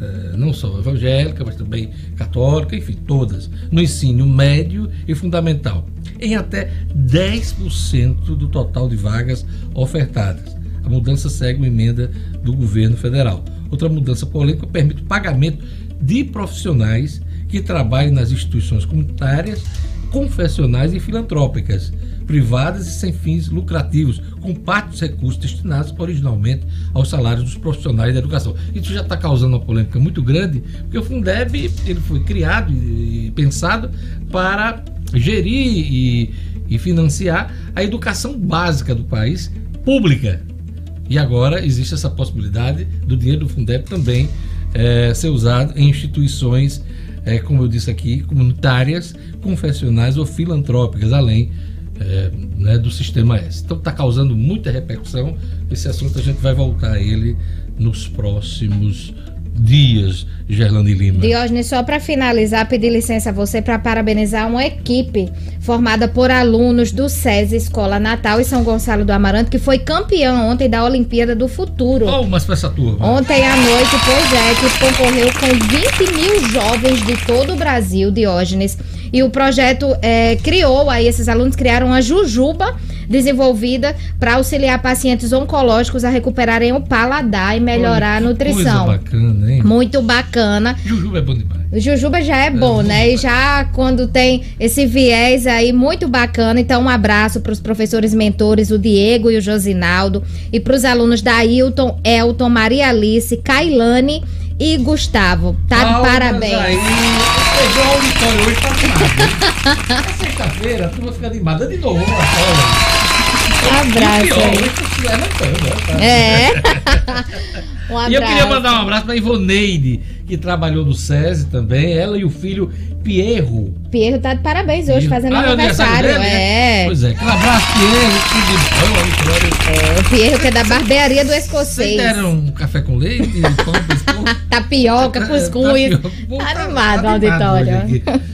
Eh, não só evangélica, mas também católica, enfim, todas, no ensino médio e fundamental, em até 10% do total de vagas ofertadas. A mudança segue uma emenda do governo federal. Outra mudança polêmica permite o pagamento de profissionais que trabalhem nas instituições comunitárias, confessionais e filantrópicas, privadas e sem fins lucrativos, com parte dos recursos destinados originalmente aos salários dos profissionais da educação. Isso já está causando uma polêmica muito grande, porque o Fundeb ele foi criado e pensado para gerir e, e financiar a educação básica do país, pública. E agora existe essa possibilidade do dinheiro do Fundeb também eh, ser usado em instituições, eh, como eu disse aqui, comunitárias, confessionais ou filantrópicas, além eh, né, do sistema S. Então está causando muita repercussão. Esse assunto a gente vai voltar a ele nos próximos dias, Gerlane Lima. Diógenes, só para finalizar, pedir licença a você para parabenizar uma equipe formada por alunos do SESI Escola Natal e São Gonçalo do Amaranto, que foi campeão ontem da Olimpíada do Futuro. Palmas para essa turma. Ontem à noite, pois é, equipe concorreu com 20 mil jovens de todo o Brasil, Diógenes. E o projeto eh, criou, aí esses alunos criaram a Jujuba, desenvolvida para auxiliar pacientes oncológicos a recuperarem o paladar e melhorar Olha, a nutrição. Coisa bacana, hein? Muito bacana. Jujuba é bom demais. O Jujuba já é bom, né? E já quando tem esse viés aí muito bacana. Então, um abraço para os professores mentores, o Diego e o Josinaldo. E para os alunos da Hilton, Elton, Maria Alice, Kailane e Gustavo. Tá de Palmas parabéns. Aí. Pegou a auditório hoje tá animado. É sexta-feira, a turma fica animada de novo. Uma Um abraço E o pior, aí. hoje tá se levantando, né? É. Um abraço. E eu queria mandar um abraço para Ivoneide, que trabalhou no SESI também, ela e o filho Pierro. Pierro tá de parabéns hoje, fazendo Ah, é aniversário. dele, né? É. Pois é, aquele abraço, Pierro, que de bom, auditório. É, o Pierro que é da barbearia do Vocês Escocês. deram um café com leite, pão, biscoito? Tapioca, cuscuz. Tapioca. Pô, Tá tá- animado o auditório.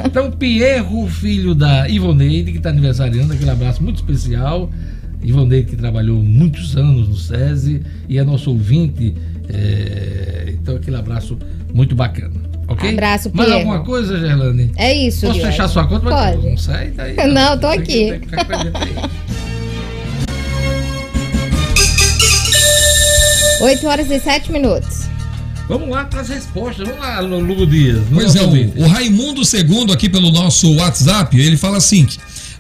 Então, Pierro, filho da Ivoneide, que está aniversariando, aquele abraço muito especial. Ivoneide, que trabalhou muitos anos no SESI e é nosso ouvinte. é, Então, aquele abraço muito bacana. Ok? Abraço, Mais Pierro. alguma coisa, Gerlane? É isso, Posso Diogo. fechar sua conta? Mas Pode. Não sai daí. Não, tô Tem que- aqui. tem que ficar com a gente aí. 8 horas e 7 minutos. Vamos lá para as respostas. Vamos lá, Lugo Dias. Pois é, o, o Raimundo II aqui pelo nosso WhatsApp, ele fala assim: que,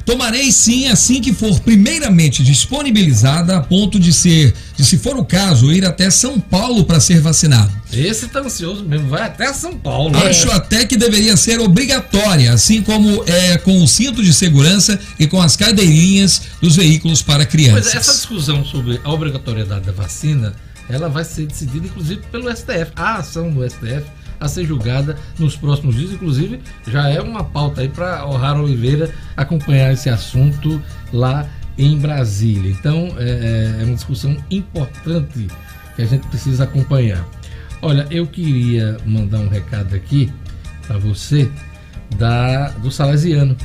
tomarei sim assim que for primeiramente disponibilizada a ponto de ser, de se for o caso, ir até São Paulo para ser vacinado. Esse tá ansioso mesmo, vai até São Paulo. Acho até que deveria ser obrigatória, assim como é com o cinto de segurança e com as cadeirinhas dos veículos para Pois é, essa crianças. discussão sobre a obrigatoriedade da vacina, ela vai ser decidida inclusive pelo STF. A ação do STF a ser julgada nos próximos dias, inclusive já é uma pauta aí para O'Hara Oliveira acompanhar esse assunto lá em Brasília. Então, é, é uma discussão importante que a gente precisa acompanhar. Olha, eu queria mandar um recado aqui para você da, do Salesiano.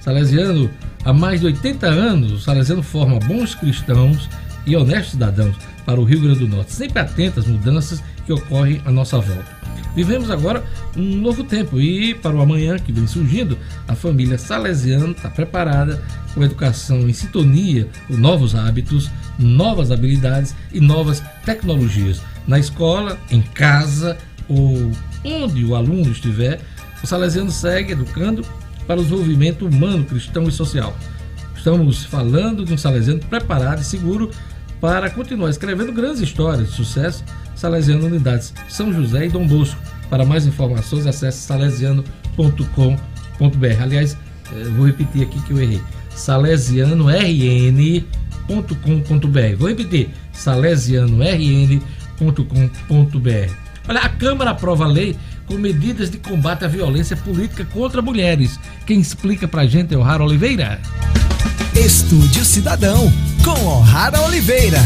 Salesiano, há mais de 80 anos, o Salesiano forma bons cristãos e honestos cidadãos para o Rio Grande do Norte, sempre atento às mudanças que ocorrem à nossa volta. Vivemos agora um novo tempo e para o amanhã que vem surgindo, a família Salesiano está preparada com educação em sintonia com novos hábitos, novas habilidades e novas tecnologias. Na escola, em casa ou onde o aluno estiver, o Salesiano segue educando para o desenvolvimento humano, cristão e social. Estamos falando de um Salesiano preparado e seguro para continuar escrevendo grandes histórias de sucesso. Salesiano Unidades São José e Dom Bosco. Para mais informações, acesse salesiano.com.br. Aliás, eh, vou repetir aqui que eu errei. salesianorn.com.br. Vou repetir. salesianorn.com.br. Olha, a Câmara aprova a lei com medidas de combate à violência política contra mulheres. Quem explica pra gente é o Raro Oliveira. Estúdio Cidadão, com O'Hara Oliveira.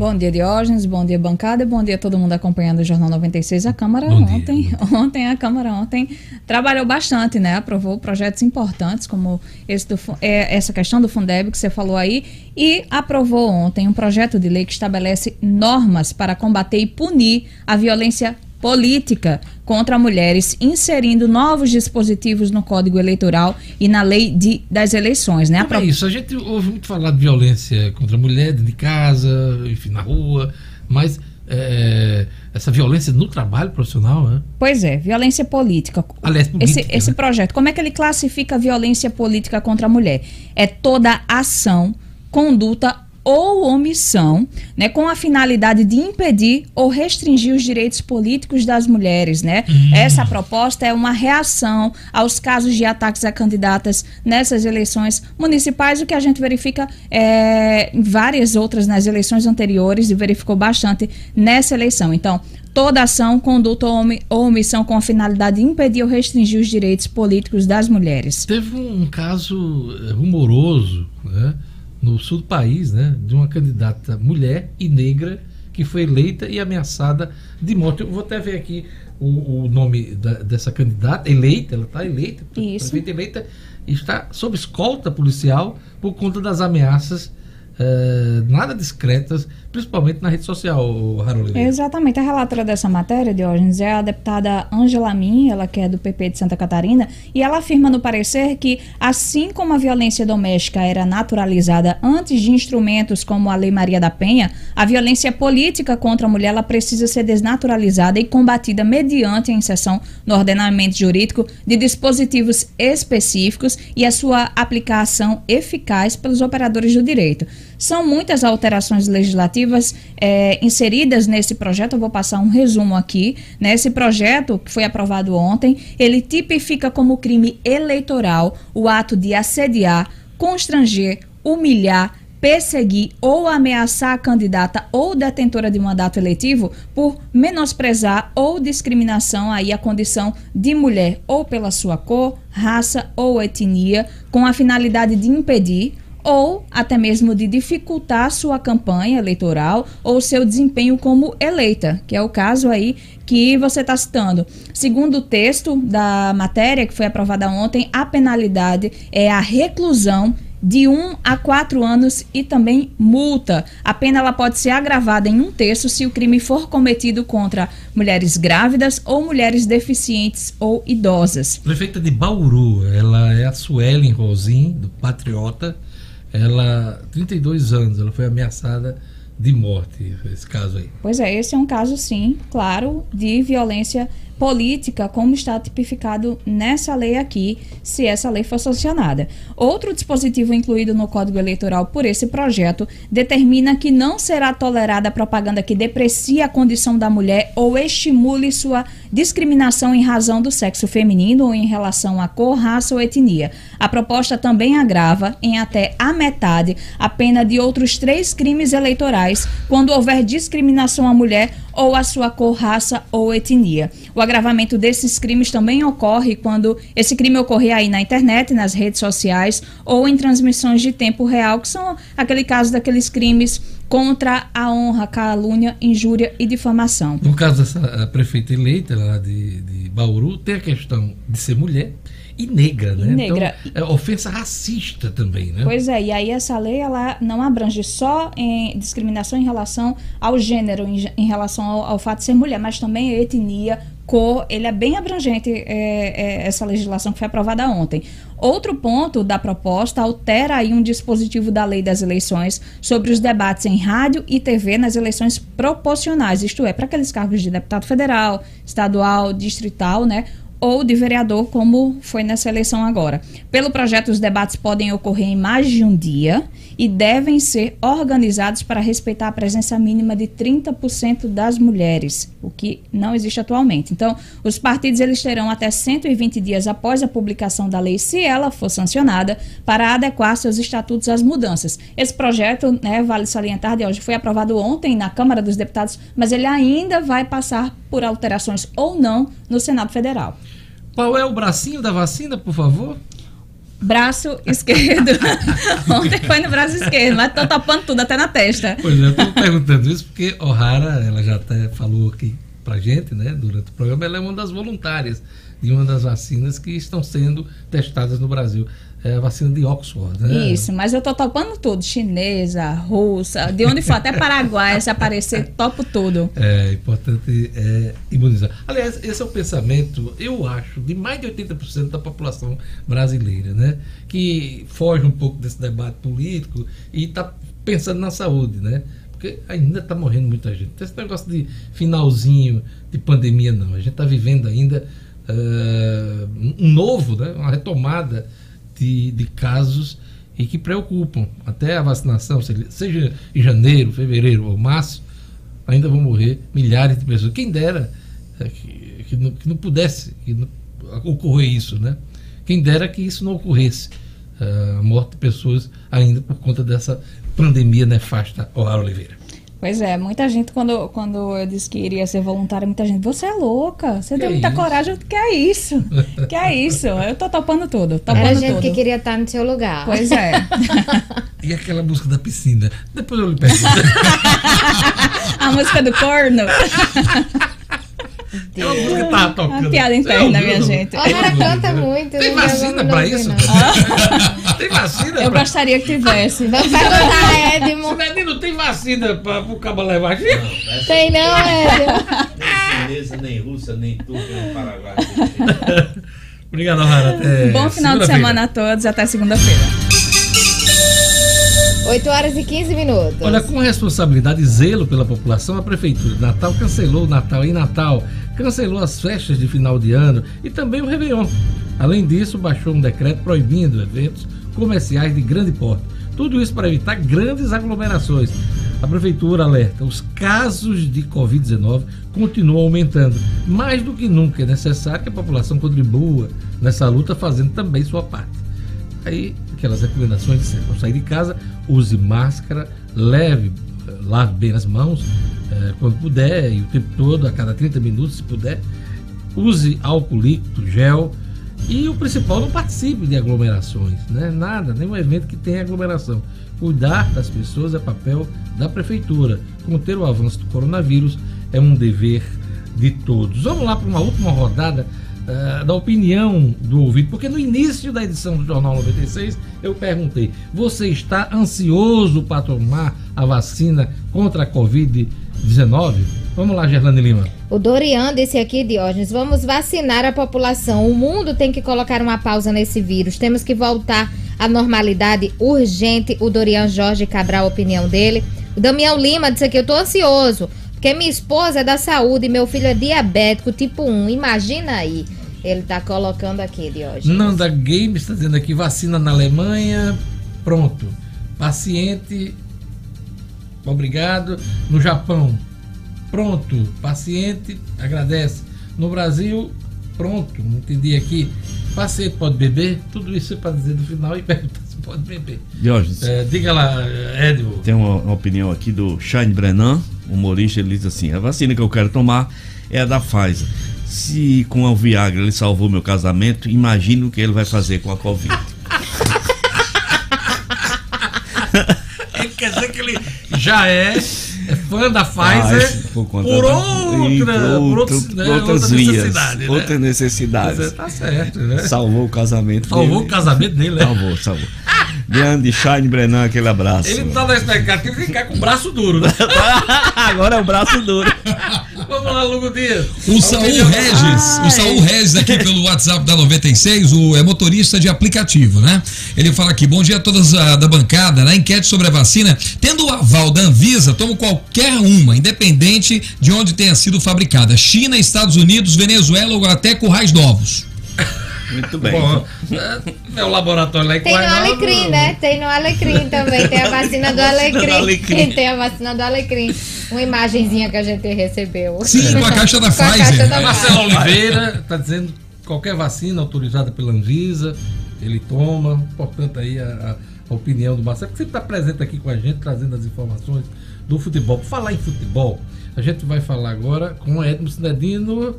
Bom dia, Diógenes. Bom dia, bancada. Bom dia a todo mundo acompanhando o Jornal 96. A Câmara Bom dia. ontem, ontem a Câmara ontem trabalhou bastante, né? Aprovou projetos importantes como esse do, é, essa questão do Fundeb que você falou aí e aprovou ontem um projeto de lei que estabelece normas para combater e punir a violência política contra mulheres, inserindo novos dispositivos no Código Eleitoral e na lei de, das eleições, né? A é isso? A gente ouve muito falar de violência contra a mulher, de casa, enfim, na rua, mas é, essa violência no trabalho profissional, né? Pois é, violência política. Aliás, política, esse, esse né? projeto, como é que ele classifica a violência política contra a mulher? É toda ação, conduta ou omissão, né, com a finalidade de impedir ou restringir os direitos políticos das mulheres, né? Essa proposta é uma reação aos casos de ataques a candidatas nessas eleições municipais, o que a gente verifica é, em várias outras nas eleições anteriores e verificou bastante nessa eleição. Então, toda ação, conduta ou omissão com a finalidade de impedir ou restringir os direitos políticos das mulheres. Teve um caso eh, rumoroso né, no sul do país, né, de uma candidata mulher e negra que foi eleita e ameaçada de morte. Eu vou até ver aqui o, o nome da- dessa candidata, eleita, ela está eleita, Isso. prefeita eleita, está sob escolta policial por conta das ameaças eh, nada discretas, principalmente na rede social, Harold. Exatamente. A relatora dessa matéria, Diógenes, é a deputada Angela Min, ela que é do PP de Santa Catarina, e ela afirma no parecer que, assim como a violência doméstica era naturalizada antes de instrumentos como a Lei Maria da Penha, a violência política contra a mulher ela precisa ser desnaturalizada e combatida mediante a inserção no ordenamento jurídico de dispositivos específicos e a sua aplicação eficaz pelos operadores do direito. São muitas alterações legislativas eh, inseridas nesse projeto. Eu vou passar um resumo aqui. Nesse projeto que foi aprovado ontem, ele tipifica como crime eleitoral o ato de assediar, constranger, humilhar, perseguir ou ameaçar a candidata ou detentora de mandato eletivo por menosprezar ou discriminação aí a condição de mulher ou pela sua cor, raça ou etnia, com a finalidade de impedir ou até mesmo de dificultar sua campanha eleitoral ou seu desempenho como eleita, que é o caso aí que você está citando. Segundo o texto da matéria que foi aprovada ontem, a penalidade é a reclusão de 1 a 4 anos e também multa. A pena ela pode ser agravada em um terço se o crime for cometido contra mulheres grávidas ou mulheres deficientes ou idosas. Prefeita de Bauru, ela é a Suelen Rosim, do Patriota. Ela, 32 anos, ela foi ameaçada de morte, esse caso aí. Pois é, esse é um caso, sim, claro, de violência política, como está tipificado nessa lei aqui, se essa lei for sancionada. Outro dispositivo incluído no Código Eleitoral por esse projeto determina que não será tolerada propaganda que deprecie a condição da mulher ou estimule sua discriminação em razão do sexo feminino ou em relação à cor, raça ou etnia. A proposta também agrava em até a metade a pena de outros três crimes eleitorais quando houver discriminação à mulher ou à sua cor, raça ou etnia. O agravamento desses crimes também ocorre quando esse crime ocorrer aí na internet, nas redes sociais ou em transmissões de tempo real, que são aquele caso daqueles crimes contra a honra, calúnia, injúria e difamação. No caso dessa a prefeita eleita lá de, de Bauru, tem a questão de ser mulher e negra, né? negra. Então, é ofensa racista também, né? Pois é, e aí essa lei ela não abrange só em discriminação em relação ao gênero, em, em relação ao, ao fato de ser mulher, mas também etnia, cor, ele é bem abrangente é, é, essa legislação que foi aprovada ontem. Outro ponto da proposta altera aí um dispositivo da lei das eleições sobre os debates em rádio e TV nas eleições proporcionais, isto é, para aqueles cargos de deputado federal, estadual, distrital, né? Ou de vereador, como foi nessa eleição agora. Pelo projeto, os debates podem ocorrer em mais de um dia e devem ser organizados para respeitar a presença mínima de 30% das mulheres, o que não existe atualmente. Então, os partidos eles terão até 120 dias após a publicação da lei, se ela for sancionada, para adequar seus estatutos às mudanças. Esse projeto, né, vale salientar, de hoje foi aprovado ontem na Câmara dos Deputados, mas ele ainda vai passar por alterações ou não no Senado Federal. Qual é o bracinho da vacina, por favor? Braço esquerdo. Ontem foi no braço esquerdo, mas estão tapando tudo, até na testa. Pois é, eu estou perguntando isso porque O'Hara, ela já até falou aqui pra gente, né, durante o programa, ela é uma das voluntárias de uma das vacinas que estão sendo testadas no Brasil. É a vacina de Oxford, né? Isso, mas eu tô topando tudo. Chinesa, russa, de onde for, até Paraguai, se aparecer, topo tudo. É importante é, imunizar. Aliás, esse é o pensamento, eu acho, de mais de 80% da população brasileira, né? Que foge um pouco desse debate político e está pensando na saúde, né? Porque ainda está morrendo muita gente. Esse negócio de finalzinho de pandemia, não. A gente está vivendo ainda uh, um novo, né? uma retomada de, de casos e que preocupam. Até a vacinação, seja em janeiro, fevereiro ou março, ainda vão morrer milhares de pessoas. Quem dera é, que, que, não, que não pudesse que não, ocorrer isso, né? Quem dera que isso não ocorresse. Uh, a morte de pessoas ainda por conta dessa pandemia nefasta, O'Hara Oliveira. Pois é, muita gente, quando, quando eu disse que iria ser voluntária, muita gente, você é louca, você que tem muita isso? coragem, que é isso? que é isso? Eu tô topando tudo, topando Era gente tudo. que queria estar no seu lugar. Pois é. e aquela música da piscina? Depois eu lhe pergunto. A música do corno? É uma música que tava tocando. Uma piada interna, minha gente. A Lara canta muito. Tem vacina pra isso? tem vacina? Eu pra... gostaria que tivesse. Vamos perguntar a Edmo. Não tem vacina pra, pro cabo levar gente? Não, tem não, Edmo. Nem chinesa, nem russa, nem turca, nem paraguai. Obrigado, Rara. Bom final de semana a todos. Até segunda-feira. 8 horas e 15 minutos. Olha, com responsabilidade e zelo pela população, a Prefeitura de Natal cancelou o Natal em Natal, cancelou as festas de final de ano e também o Réveillon. Além disso, baixou um decreto proibindo eventos comerciais de grande porte. Tudo isso para evitar grandes aglomerações. A Prefeitura alerta: os casos de Covid-19 continuam aumentando. Mais do que nunca é necessário que a população contribua nessa luta, fazendo também sua parte. Aí, aquelas recomendações de sempre. Sair de casa, use máscara, leve, lave bem as mãos eh, quando puder e o tempo todo, a cada 30 minutos, se puder. Use álcool líquido, gel. E o principal, não participe de aglomerações, né? Nada, nenhum evento que tenha aglomeração. Cuidar das pessoas é papel da prefeitura. Conter o avanço do coronavírus é um dever de todos. Vamos lá para uma última rodada uh, da opinião do ouvinte, porque no início da edição do Jornal 96 eu perguntei: você está ansioso para tomar a vacina contra a Covid-19? Vamos lá, Gerlane Lima. O Dorian disse aqui, Diógenes, vamos vacinar a população. O mundo tem que colocar uma pausa nesse vírus. Temos que voltar à normalidade urgente. O Dorian Jorge Cabral, a opinião dele. O Damião Lima disse aqui, eu tô ansioso, porque minha esposa é da saúde e meu filho é diabético tipo 1. Imagina aí. Ele tá colocando aqui, Diógenes. Nanda Games está dizendo aqui, vacina na Alemanha, pronto. Paciente, obrigado. No Japão, pronto. Paciente, agradece. No Brasil, pronto. Não entendi aqui. Paciente pode beber? Tudo isso é para dizer no final e perguntar se pode beber. Diógenes. É, diga lá, Edmo. Tem uma, uma, opinião aqui do Shane Brennan, humorista. Ele diz assim: a vacina que eu quero tomar é a da Pfizer. Se com o Viagra ele salvou meu casamento, imagina o que ele vai fazer com a Covid. Ele quer dizer que ele já é, é fã da Pfizer por, conta por da- outra, por outro- outros, né, outras outra vias, necessidade, né? outras necessidades. Pois é, tá certo, né? Salvou o casamento Salvou dele. o casamento dele, né? Salvou, salvou. Grande Shine Brenan, aquele abraço. Ele tá na expectativa de ficar com o braço duro, né? Agora é o braço duro. Lá, Lugo Dias. O Saul Regis, o Saul Regis aqui pelo WhatsApp da 96, o é motorista de aplicativo, né? Ele fala aqui: bom dia a todas a, da bancada. Na enquete sobre a vacina, tendo o aval da Anvisa, tomo qualquer uma, independente de onde tenha sido fabricada: China, Estados Unidos, Venezuela ou até Currais Novos. Muito bem. Bom, é o laboratório lá em Tem no Coronel, Alecrim, né? Tem no Alecrim também. Tem a vacina do Alecrim. Alecrim. Tem a vacina do Alecrim. Uma imagenzinha que a gente recebeu. Sim, com a caixa da Com a Pfizer. caixa da Marcelo Pfizer. Oliveira está dizendo que qualquer vacina autorizada pela Anvisa, ele toma. Portanto, aí a, a opinião do Marcelo, que sempre está presente aqui com a gente, trazendo as informações do futebol. Por falar em futebol, a gente vai falar agora com Edmo Cinedino.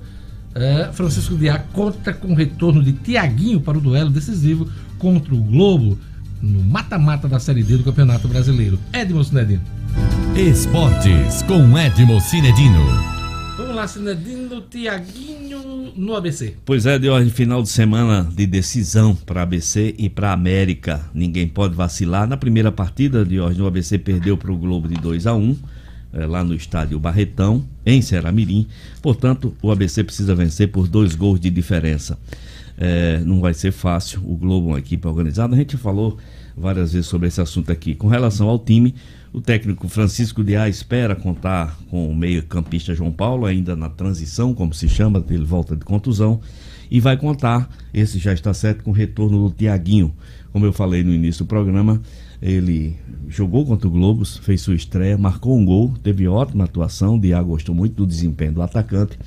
É, Francisco Diá conta com o retorno de Tiaguinho para o duelo decisivo contra o Globo no mata-mata da Série D do Campeonato Brasileiro. Edmo Cinedino. Esportes com Edmo Cinedino. Vamos lá, Cinedino, Tiaguinho no ABC. Pois é, de hoje final de semana de decisão para ABC e para América. Ninguém pode vacilar. Na primeira partida de hoje, o ABC perdeu para o Globo de 2 a 1 eh, lá no estádio Barretão, em Ceramirim. Portanto, o ABC precisa vencer por dois gols de diferença. Eh, não vai ser fácil. O Globo é uma equipe organizada. A gente falou várias vezes sobre esse assunto aqui. Com relação ao time, o técnico Francisco de A espera contar com o meio-campista João Paulo, ainda na transição, como se chama, ele volta de contusão, e vai contar, esse já está certo, com o retorno do Tiaguinho. Como eu falei no início do programa, ele jogou contra o Globos, fez sua estreia, marcou um gol, teve ótima atuação, o Diago gostou muito do desempenho do atacante,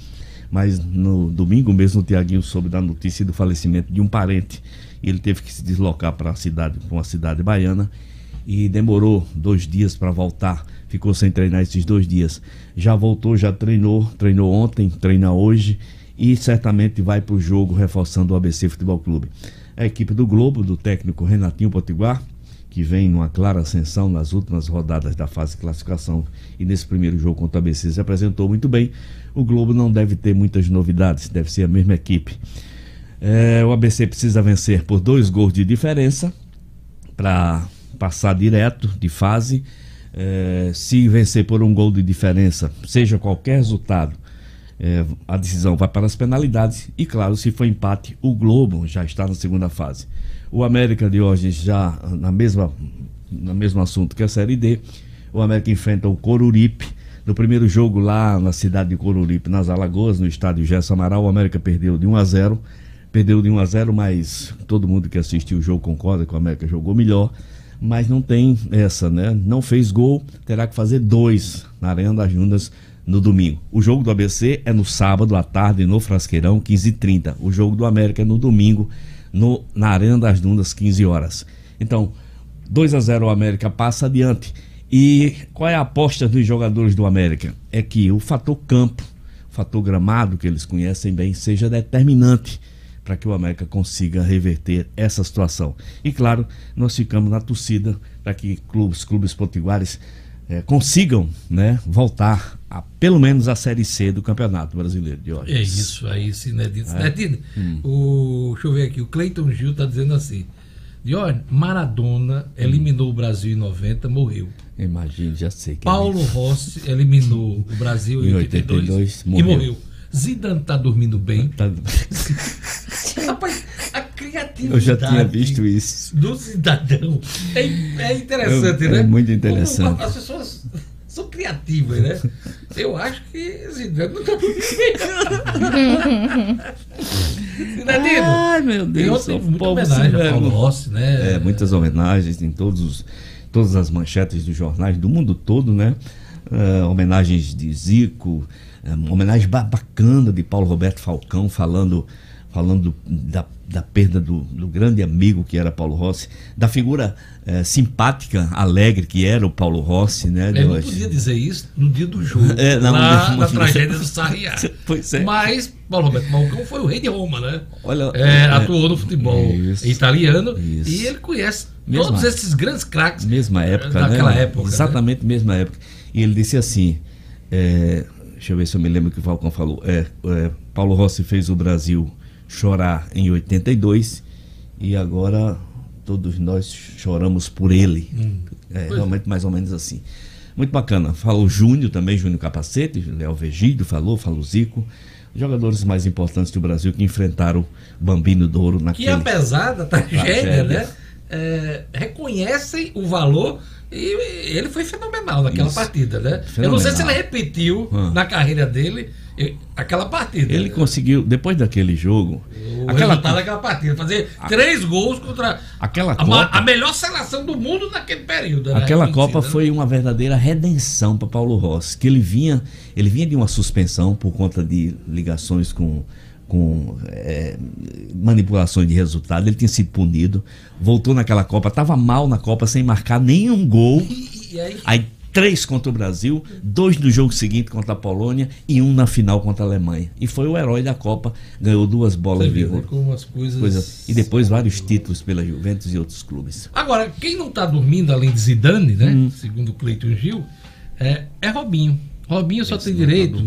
mas no domingo mesmo o Tiaguinho soube da notícia do falecimento de um parente ele teve que se deslocar para a cidade, para uma cidade baiana e demorou dois dias para voltar. Ficou sem treinar esses dois dias. Já voltou, já treinou, treinou ontem, treina hoje e certamente vai para o jogo reforçando o ABC Futebol Clube. A equipe do Globo, do técnico Renatinho Potiguar, que vem numa clara ascensão nas últimas rodadas da fase de classificação e nesse primeiro jogo contra o ABC se apresentou muito bem. O Globo não deve ter muitas novidades, deve ser a mesma equipe. É, o ABC precisa vencer por dois gols de diferença para passar direto de fase. É, se vencer por um gol de diferença, seja qualquer resultado, é, a decisão vai para as penalidades. E claro, se for empate, o Globo já está na segunda fase. O América de hoje já na mesma, no mesmo assunto que a Série D. O América enfrenta o Coruripe. No primeiro jogo lá na cidade de Coruripe, nas Alagoas, no estádio Gerson Amaral, o América perdeu de 1 a 0 Perdeu de 1 a 0 mas todo mundo que assistiu o jogo concorda que o América jogou melhor. Mas não tem essa, né? Não fez gol, terá que fazer dois na Arena das Jundas no domingo. O jogo do ABC é no sábado à tarde no Frasqueirão, 15h30. O jogo do América é no domingo no, na Arena das Dundas, 15 horas. Então, 2 a 0 o América passa adiante. E qual é a aposta dos jogadores do América? É que o fator campo, o fator gramado, que eles conhecem bem, seja determinante para que o América consiga reverter essa situação. E claro, nós ficamos na torcida para que clubes, clubes potiguares eh, consigam né, voltar a pelo menos a Série C do Campeonato Brasileiro de hoje. É isso aí, Sinedino. É? Sinedino, Hum. o, deixa eu ver aqui, o Cleiton Gil está dizendo assim. Dior, Maradona eliminou o Brasil em 90, morreu. Imagine, já sei que Paulo Rossi eliminou o Brasil em Em 82, 82, e morreu. Zidane tá dormindo bem. Tá- Rapaz, a criatividade Eu já tinha visto isso. do cidadão é, é interessante, É- né? é muito interessante. Como As pessoas são criativas, né? Eu acho que Zidane não tá dormindo bem. Cidadino. Ai, meu Deus. Tem o muita homenagem se a Paulo. Rossi, né? É, muitas homenagens em todos os, todas as manchetes dos jornais do mundo todo, né? É, homenagens de Zico, é, uma homenagem ba- bacana de Paulo Roberto Falcão falando falando do- da, da perda do, do grande amigo que era Paulo Rossi, da figura eh, simpática, alegre que era o Paulo Rossi, né? Ele não podia dizer isso no dia do jogo. É, não, lá não, na tragédia do Sarriá. Pois é. Mas Paulo Roberto Falcão foi o rei de Roma, né? Olha, É, é, atuou no futebol isso, italiano isso. e ele conhece Mesma- todos esses grandes craques mesma época, daquela né? época. né? Exatamente mesma época. E ele disse assim, é, deixa eu ver se eu me lembro o que o Falcão falou. É, é, Paulo Rossi fez o Brasil chorar em 82 e agora todos nós choramos por ele. É, Pois é. realmente mais ou menos assim. Muito bacana. Falou Júnior também, Júnior Capacete, Léo Vegido falou, falou Zico. Jogadores mais importantes do Brasil que enfrentaram o Bambino Douro Que naquele... apesar da tragédia, Tragédia. né? é, reconhecem o valor e ele foi fenomenal naquela Isso. partida, né? Eu não sei se ele Fenomenal. repetiu Ah. na carreira dele aquela partida. Ele conseguiu, depois daquele jogo, O aquela, resultado daquela partida. Fazer três gols contra aquela a, Copa, a melhor seleção do mundo naquele período. né? aquela Copa né? foi uma verdadeira redenção para Paulo Rossi, que ele vinha, ele vinha de uma suspensão por conta de ligações com com eh, manipulações de resultado, ele tinha sido punido, voltou naquela Copa, estava mal na Copa sem marcar nenhum gol. E, e aí, Aí três contra o Brasil, dois no jogo seguinte contra a Polônia e um na final contra a Alemanha. E foi o herói da Copa, ganhou duas bolas de ouro. coisas... Coisa- E depois vários títulos pela Juventus e outros clubes. Agora, quem não está dormindo além de Zidane, né? Hum. Segundo o Cleiton Gil, é, é Robinho. Robinho só tem direito,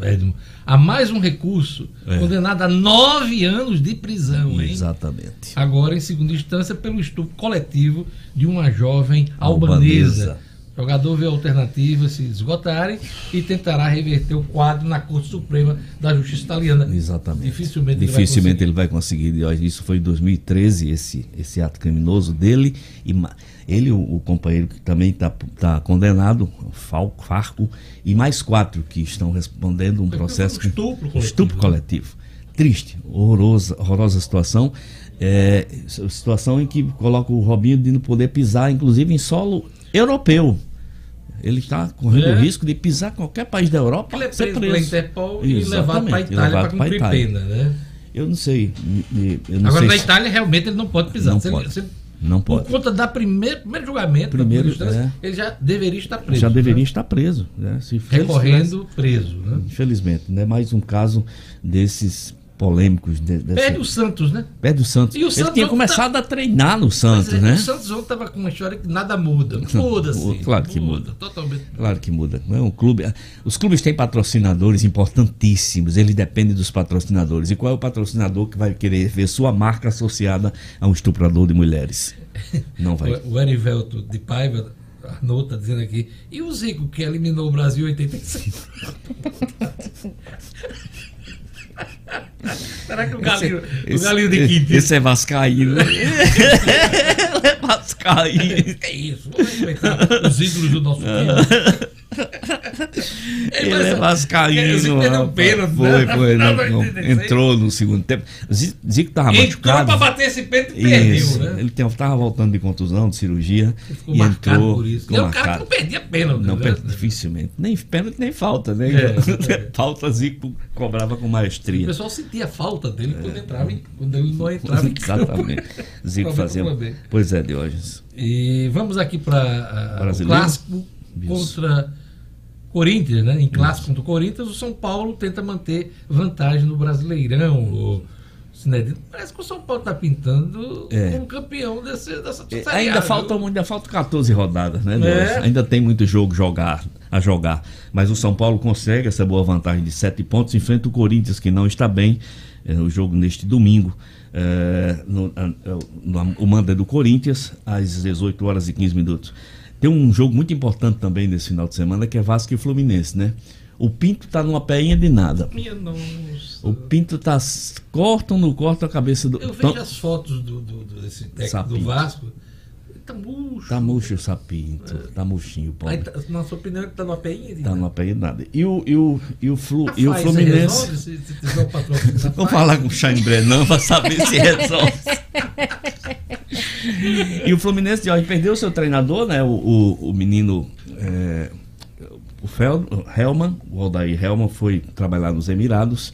a- Edmo, a mais um recurso, É. condenado a nove anos de prisão, hein? Exatamente. Agora, em segunda instância, pelo estupro coletivo de uma jovem Albanesa. albanesa. O jogador vê alternativas se esgotarem e tentará reverter o quadro na Corte Suprema da Justiça Italiana. Exatamente. Dificilmente, Dificilmente ele ele vai conseguir. Isso foi em 2013, esse, esse ato criminoso dele. E ele, o, o companheiro que também está tá condenado, Fal- Farco, e mais quatro que estão respondendo um processo com estupro coletivo, estupro né? coletivo. Triste, horrorosa, horrorosa situação. É, situação em que coloca o Robinho de não poder pisar, inclusive em solo europeu. Ele está correndo É. o risco de pisar qualquer país da Europa. Ele é preso pela Interpol e levado para a Itália para cumprir Itália. pena, né? Eu não sei. Eu não Agora, sei na Itália, realmente, ele não pode pisar. Não Se ele- pode. se- Não por pode. conta da primeiro, primeiro julgamento, da Primeiro, primeira instância, ele já deveria estar preso. já deveria né? estar preso. Né? Se Recorrendo, preso. Né? Infelizmente, né? Mais um caso desses polêmicos. De, dessa- Perde o Santos, né? Perde o Santos. E o Ele Santos tinha começado a treinar no Santos, é, né? O Santos ontem estava com uma história que nada muda. Muda-se. Claro que muda. Totalmente. Claro que muda. É um clube. Os clubes têm patrocinadores importantíssimos. Eles dependem dos patrocinadores. E qual é o patrocinador que vai querer ver sua marca associada a um estuprador de mulheres? Não vai. O, o Erivelto de Paiva, Arnaud está dizendo aqui. E o Zico, que eliminou o Brasil em 86? Será que o galinho, o galinho de Quintino... Esse é Vascaíno. É Vascaíno. É isso, os ídolos do nosso time. Ele é vascaíno. É, o um pênalti, Foi, foi. Não, não, 86. entrou no segundo tempo. O Zico tava Entrou machucado. para bater esse pênalti e perdeu, né? Ele tava voltando de contusão, de cirurgia. Ficou e marcado entrou. por isso. ficou é um cara que não perdia pênalti. Não né? dificilmente. Nem pênalti, nem falta, né? É, é. falta Zico cobrava com O maestria. pessoal sentia falta dele quando, entrava em- quando ele não entrava em. Exatamente. Zico fazia. Flamengo. Pois é, Diógenes. E vamos aqui para o Brasileiro? clássico contra Corinthians, né? Em clássico contra o Corinthians, o São Paulo tenta manter vantagem no Brasileirão. O. Parece que o São Paulo está pintando É. como campeão desse, dessa Série A, Ainda falta, ainda falta 14 rodadas, né, É. Ainda tem muito jogo jogar, a jogar. Mas o São Paulo consegue essa boa vantagem de 7 pontos, enfrenta o Corinthians, que não está bem. É, o jogo neste domingo. É, no, a- no- o manda é do Corinthians, às 18 horas e 15 minutos. Tem um jogo muito importante também nesse final de semana, que é Vasco e Fluminense, né? O Pinto tá numa peinha de nada. Minha nossa. O Pinto tá. Cortam, não cortam a cabeça do. Eu vejo as fotos do, do- do- desse técnico Sapinto. do Vasco. Tá murcho. Tá murcho o sapinto, tá murchinho, pobre. Aí, tá- na sua opinião, ele tá numa peinha? de Tá numa pena nada. E o, e o, e o, Flu, e o Fluminense. resolve se, se o patrocínio da Vou falar com o Shane Brennan pra saber se resolve. e o Fluminense de hoje perdeu seu treinador, né? O, o, o menino. é, o o Helman, o Aldair Helman foi trabalhar nos Emirados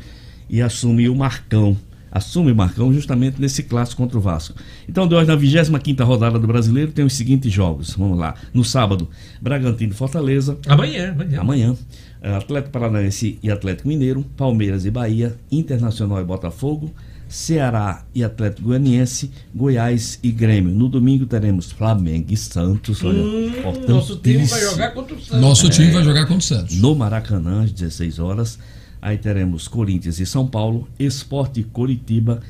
e assumiu o Marcão. assume Marcão justamente nesse clássico contra o Vasco. Então, de hoje, na 25 rodada do Brasileiro, tem os seguintes jogos. Vamos lá. No sábado, Bragantino e Fortaleza. Amanhã, amanhã. Amanhã. Atlético Paranaense e Atlético Mineiro, Palmeiras e Bahia, Internacional e Botafogo, Ceará e Atlético Goianiense, Goiás e Grêmio. No domingo teremos Flamengo e Santos. Olha, Hum, nosso time vai jogar contra o Santos. Nosso time vai jogar contra o Santos. No Maracanã, às 16 horas. Aí teremos Corinthians e São Paulo, Esporte e Coritiba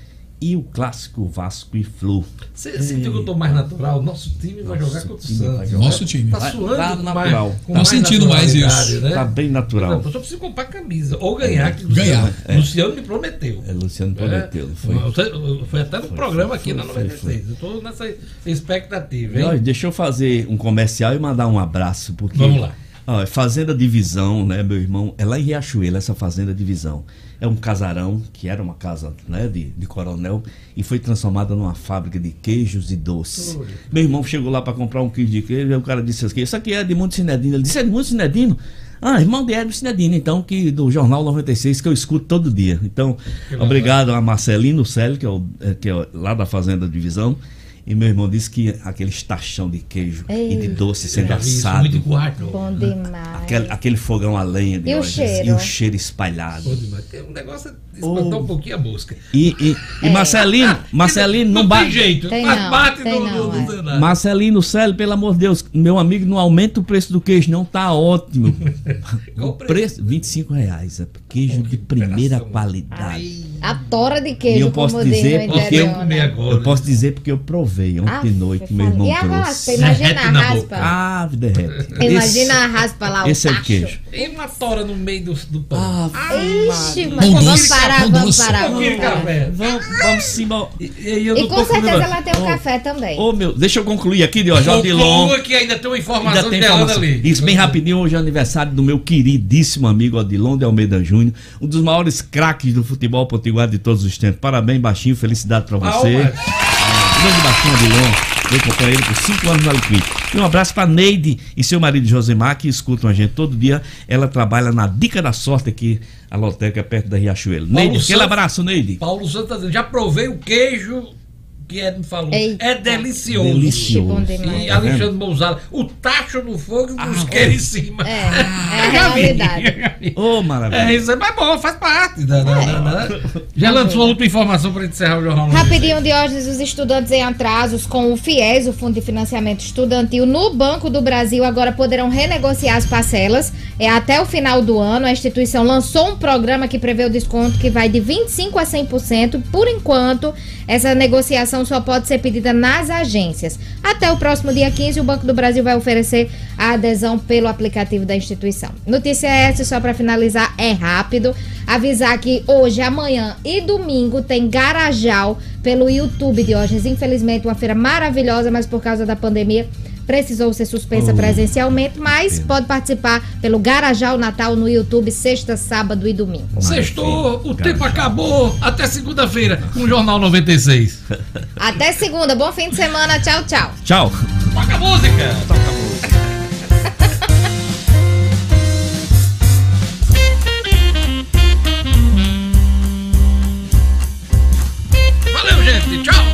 e o clássico Vasco e Flu. Você sentiu que eu tô mais natural? Nosso time vai jogar contra o Santos. Nosso time. Tá Vai- suando tá mais, natural. com Tá sentindo mais isso. Né? Tá bem natural. Não, eu só preciso comprar camisa. Ou ganhar. Que Ganhar, Luciano, Luciano me prometeu. É, Luciano prometeu, não foi? Foi, foi até no Foi, programa foi, aqui na foi, 96. Eu tô nessa expectativa, hein? deixa eu fazer um comercial e mandar um abraço. Porque, Vamos lá. ó, Fazenda Divisão, né, meu irmão? É lá em Riachuelo, essa Fazenda Divisão. É um casarão, que era uma casa né, de, de coronel, e foi transformada numa fábrica de queijos e doces. Meu irmão chegou lá para comprar um queijo de queijo, e o cara disse assim: Isso aqui é Edmundo Cinedino. Ele disse: Edmundo Cinedino? Ah, irmão de Edmundo Cinedino, então, que do Jornal 96, que eu escuto todo dia. Então, legal. obrigado a Marcelino Célio, que é, o, é, que é lá da Fazenda Divisão. E meu irmão disse que aquele tachão de queijo e de Ei. doce sendo É, isso, assado. muito quarto. Bom demais. Aquele, aquele fogão a lenha de E o hoje, cheiro? e o cheiro espalhado. Bom demais. Tem um negócio de espantar Oh. um pouquinho a mosca. E, e, e Marcelino, Marcelino não, não bate. tem jeito. Tem não, bate tem no, não, no, é. no Senado. Marcelino Célio, pelo amor de Deus, meu amigo, não aumenta o preço do queijo, não tá ótimo. O preço? preço, 25 reais. É queijo de primeira qualidade. A tora de E queijo, eu posso dizer no porque eu né? agora. Eu posso dizer porque eu provei ontem Aff, de noite, meu irmão E a raspa? trouxe. Imagina a Derrete na raspa. Ah, derrete. Imagina a raspa lá, o Esse é queijo. E uma tora no meio do, do pão. Ah, Ixi, mas vamos parar, vamos parar. Um Vamos parar. Vamos, vamos embora. E, e E com certeza comendo- ela tem o Oh. café também. Ô, meu, deixa eu concluir aqui, de hoje, Odilon. Conclua que ainda tem uma informação Ainda tem de ali. Isso, bem rapidinho, hoje é aniversário do meu queridíssimo amigo Odilon de Almeida Júnior, um dos maiores craques do futebol potiguar de todos os tempos. Parabéns, Baixinho, felicidade pra você. Palmas. Grande Baixinho Odilon, meu companheiro por cinco anos na Liquid. E um abraço pra Neide e seu marido Josemar, que escutam a gente todo dia. Ela trabalha na Dica da Sorte aqui, a lotérica perto da Riachuelo. Neide, aquele abraço, Neide. Paulo Santos tá já provei o queijo que Ed me falou. Eita. É delicioso. Delicioso. E Alexandre Mousada, o tacho no fogo e os queijos em cima. É, é a realidade. Ô, maravilha. É isso aí, mas bom, faz parte. Da, da, da, da. Já lançou outra informação para encerrar o jornal. Rapidinho, Diógenes, os estudantes em atrasos com o FIES, o Fundo de Financiamento Estudantil, no Banco do Brasil agora poderão renegociar as parcelas. É até o final do ano. A instituição lançou um programa que prevê o desconto que vai de 25% a 100%. Por enquanto, essa negociação só pode ser pedida nas agências. Até o próximo dia 15, o Banco do Brasil vai oferecer a adesão pelo aplicativo da instituição. Notícia é essa, só para finalizar, é rápido. Avisar que hoje, amanhã e domingo tem Garajal pelo YouTube, Diógenes. Infelizmente, uma feira maravilhosa, mas por causa da pandemia precisou ser suspensa Oh, presencialmente, mas pode participar pelo Garajal Natal no YouTube, sexta, sábado e domingo. Sextou, o tempo acabou. Até segunda-feira, com o Jornal 96. Até segunda, bom fim de semana, tchau, tchau. Tchau. Toca a música. Valeu, gente. Tchau.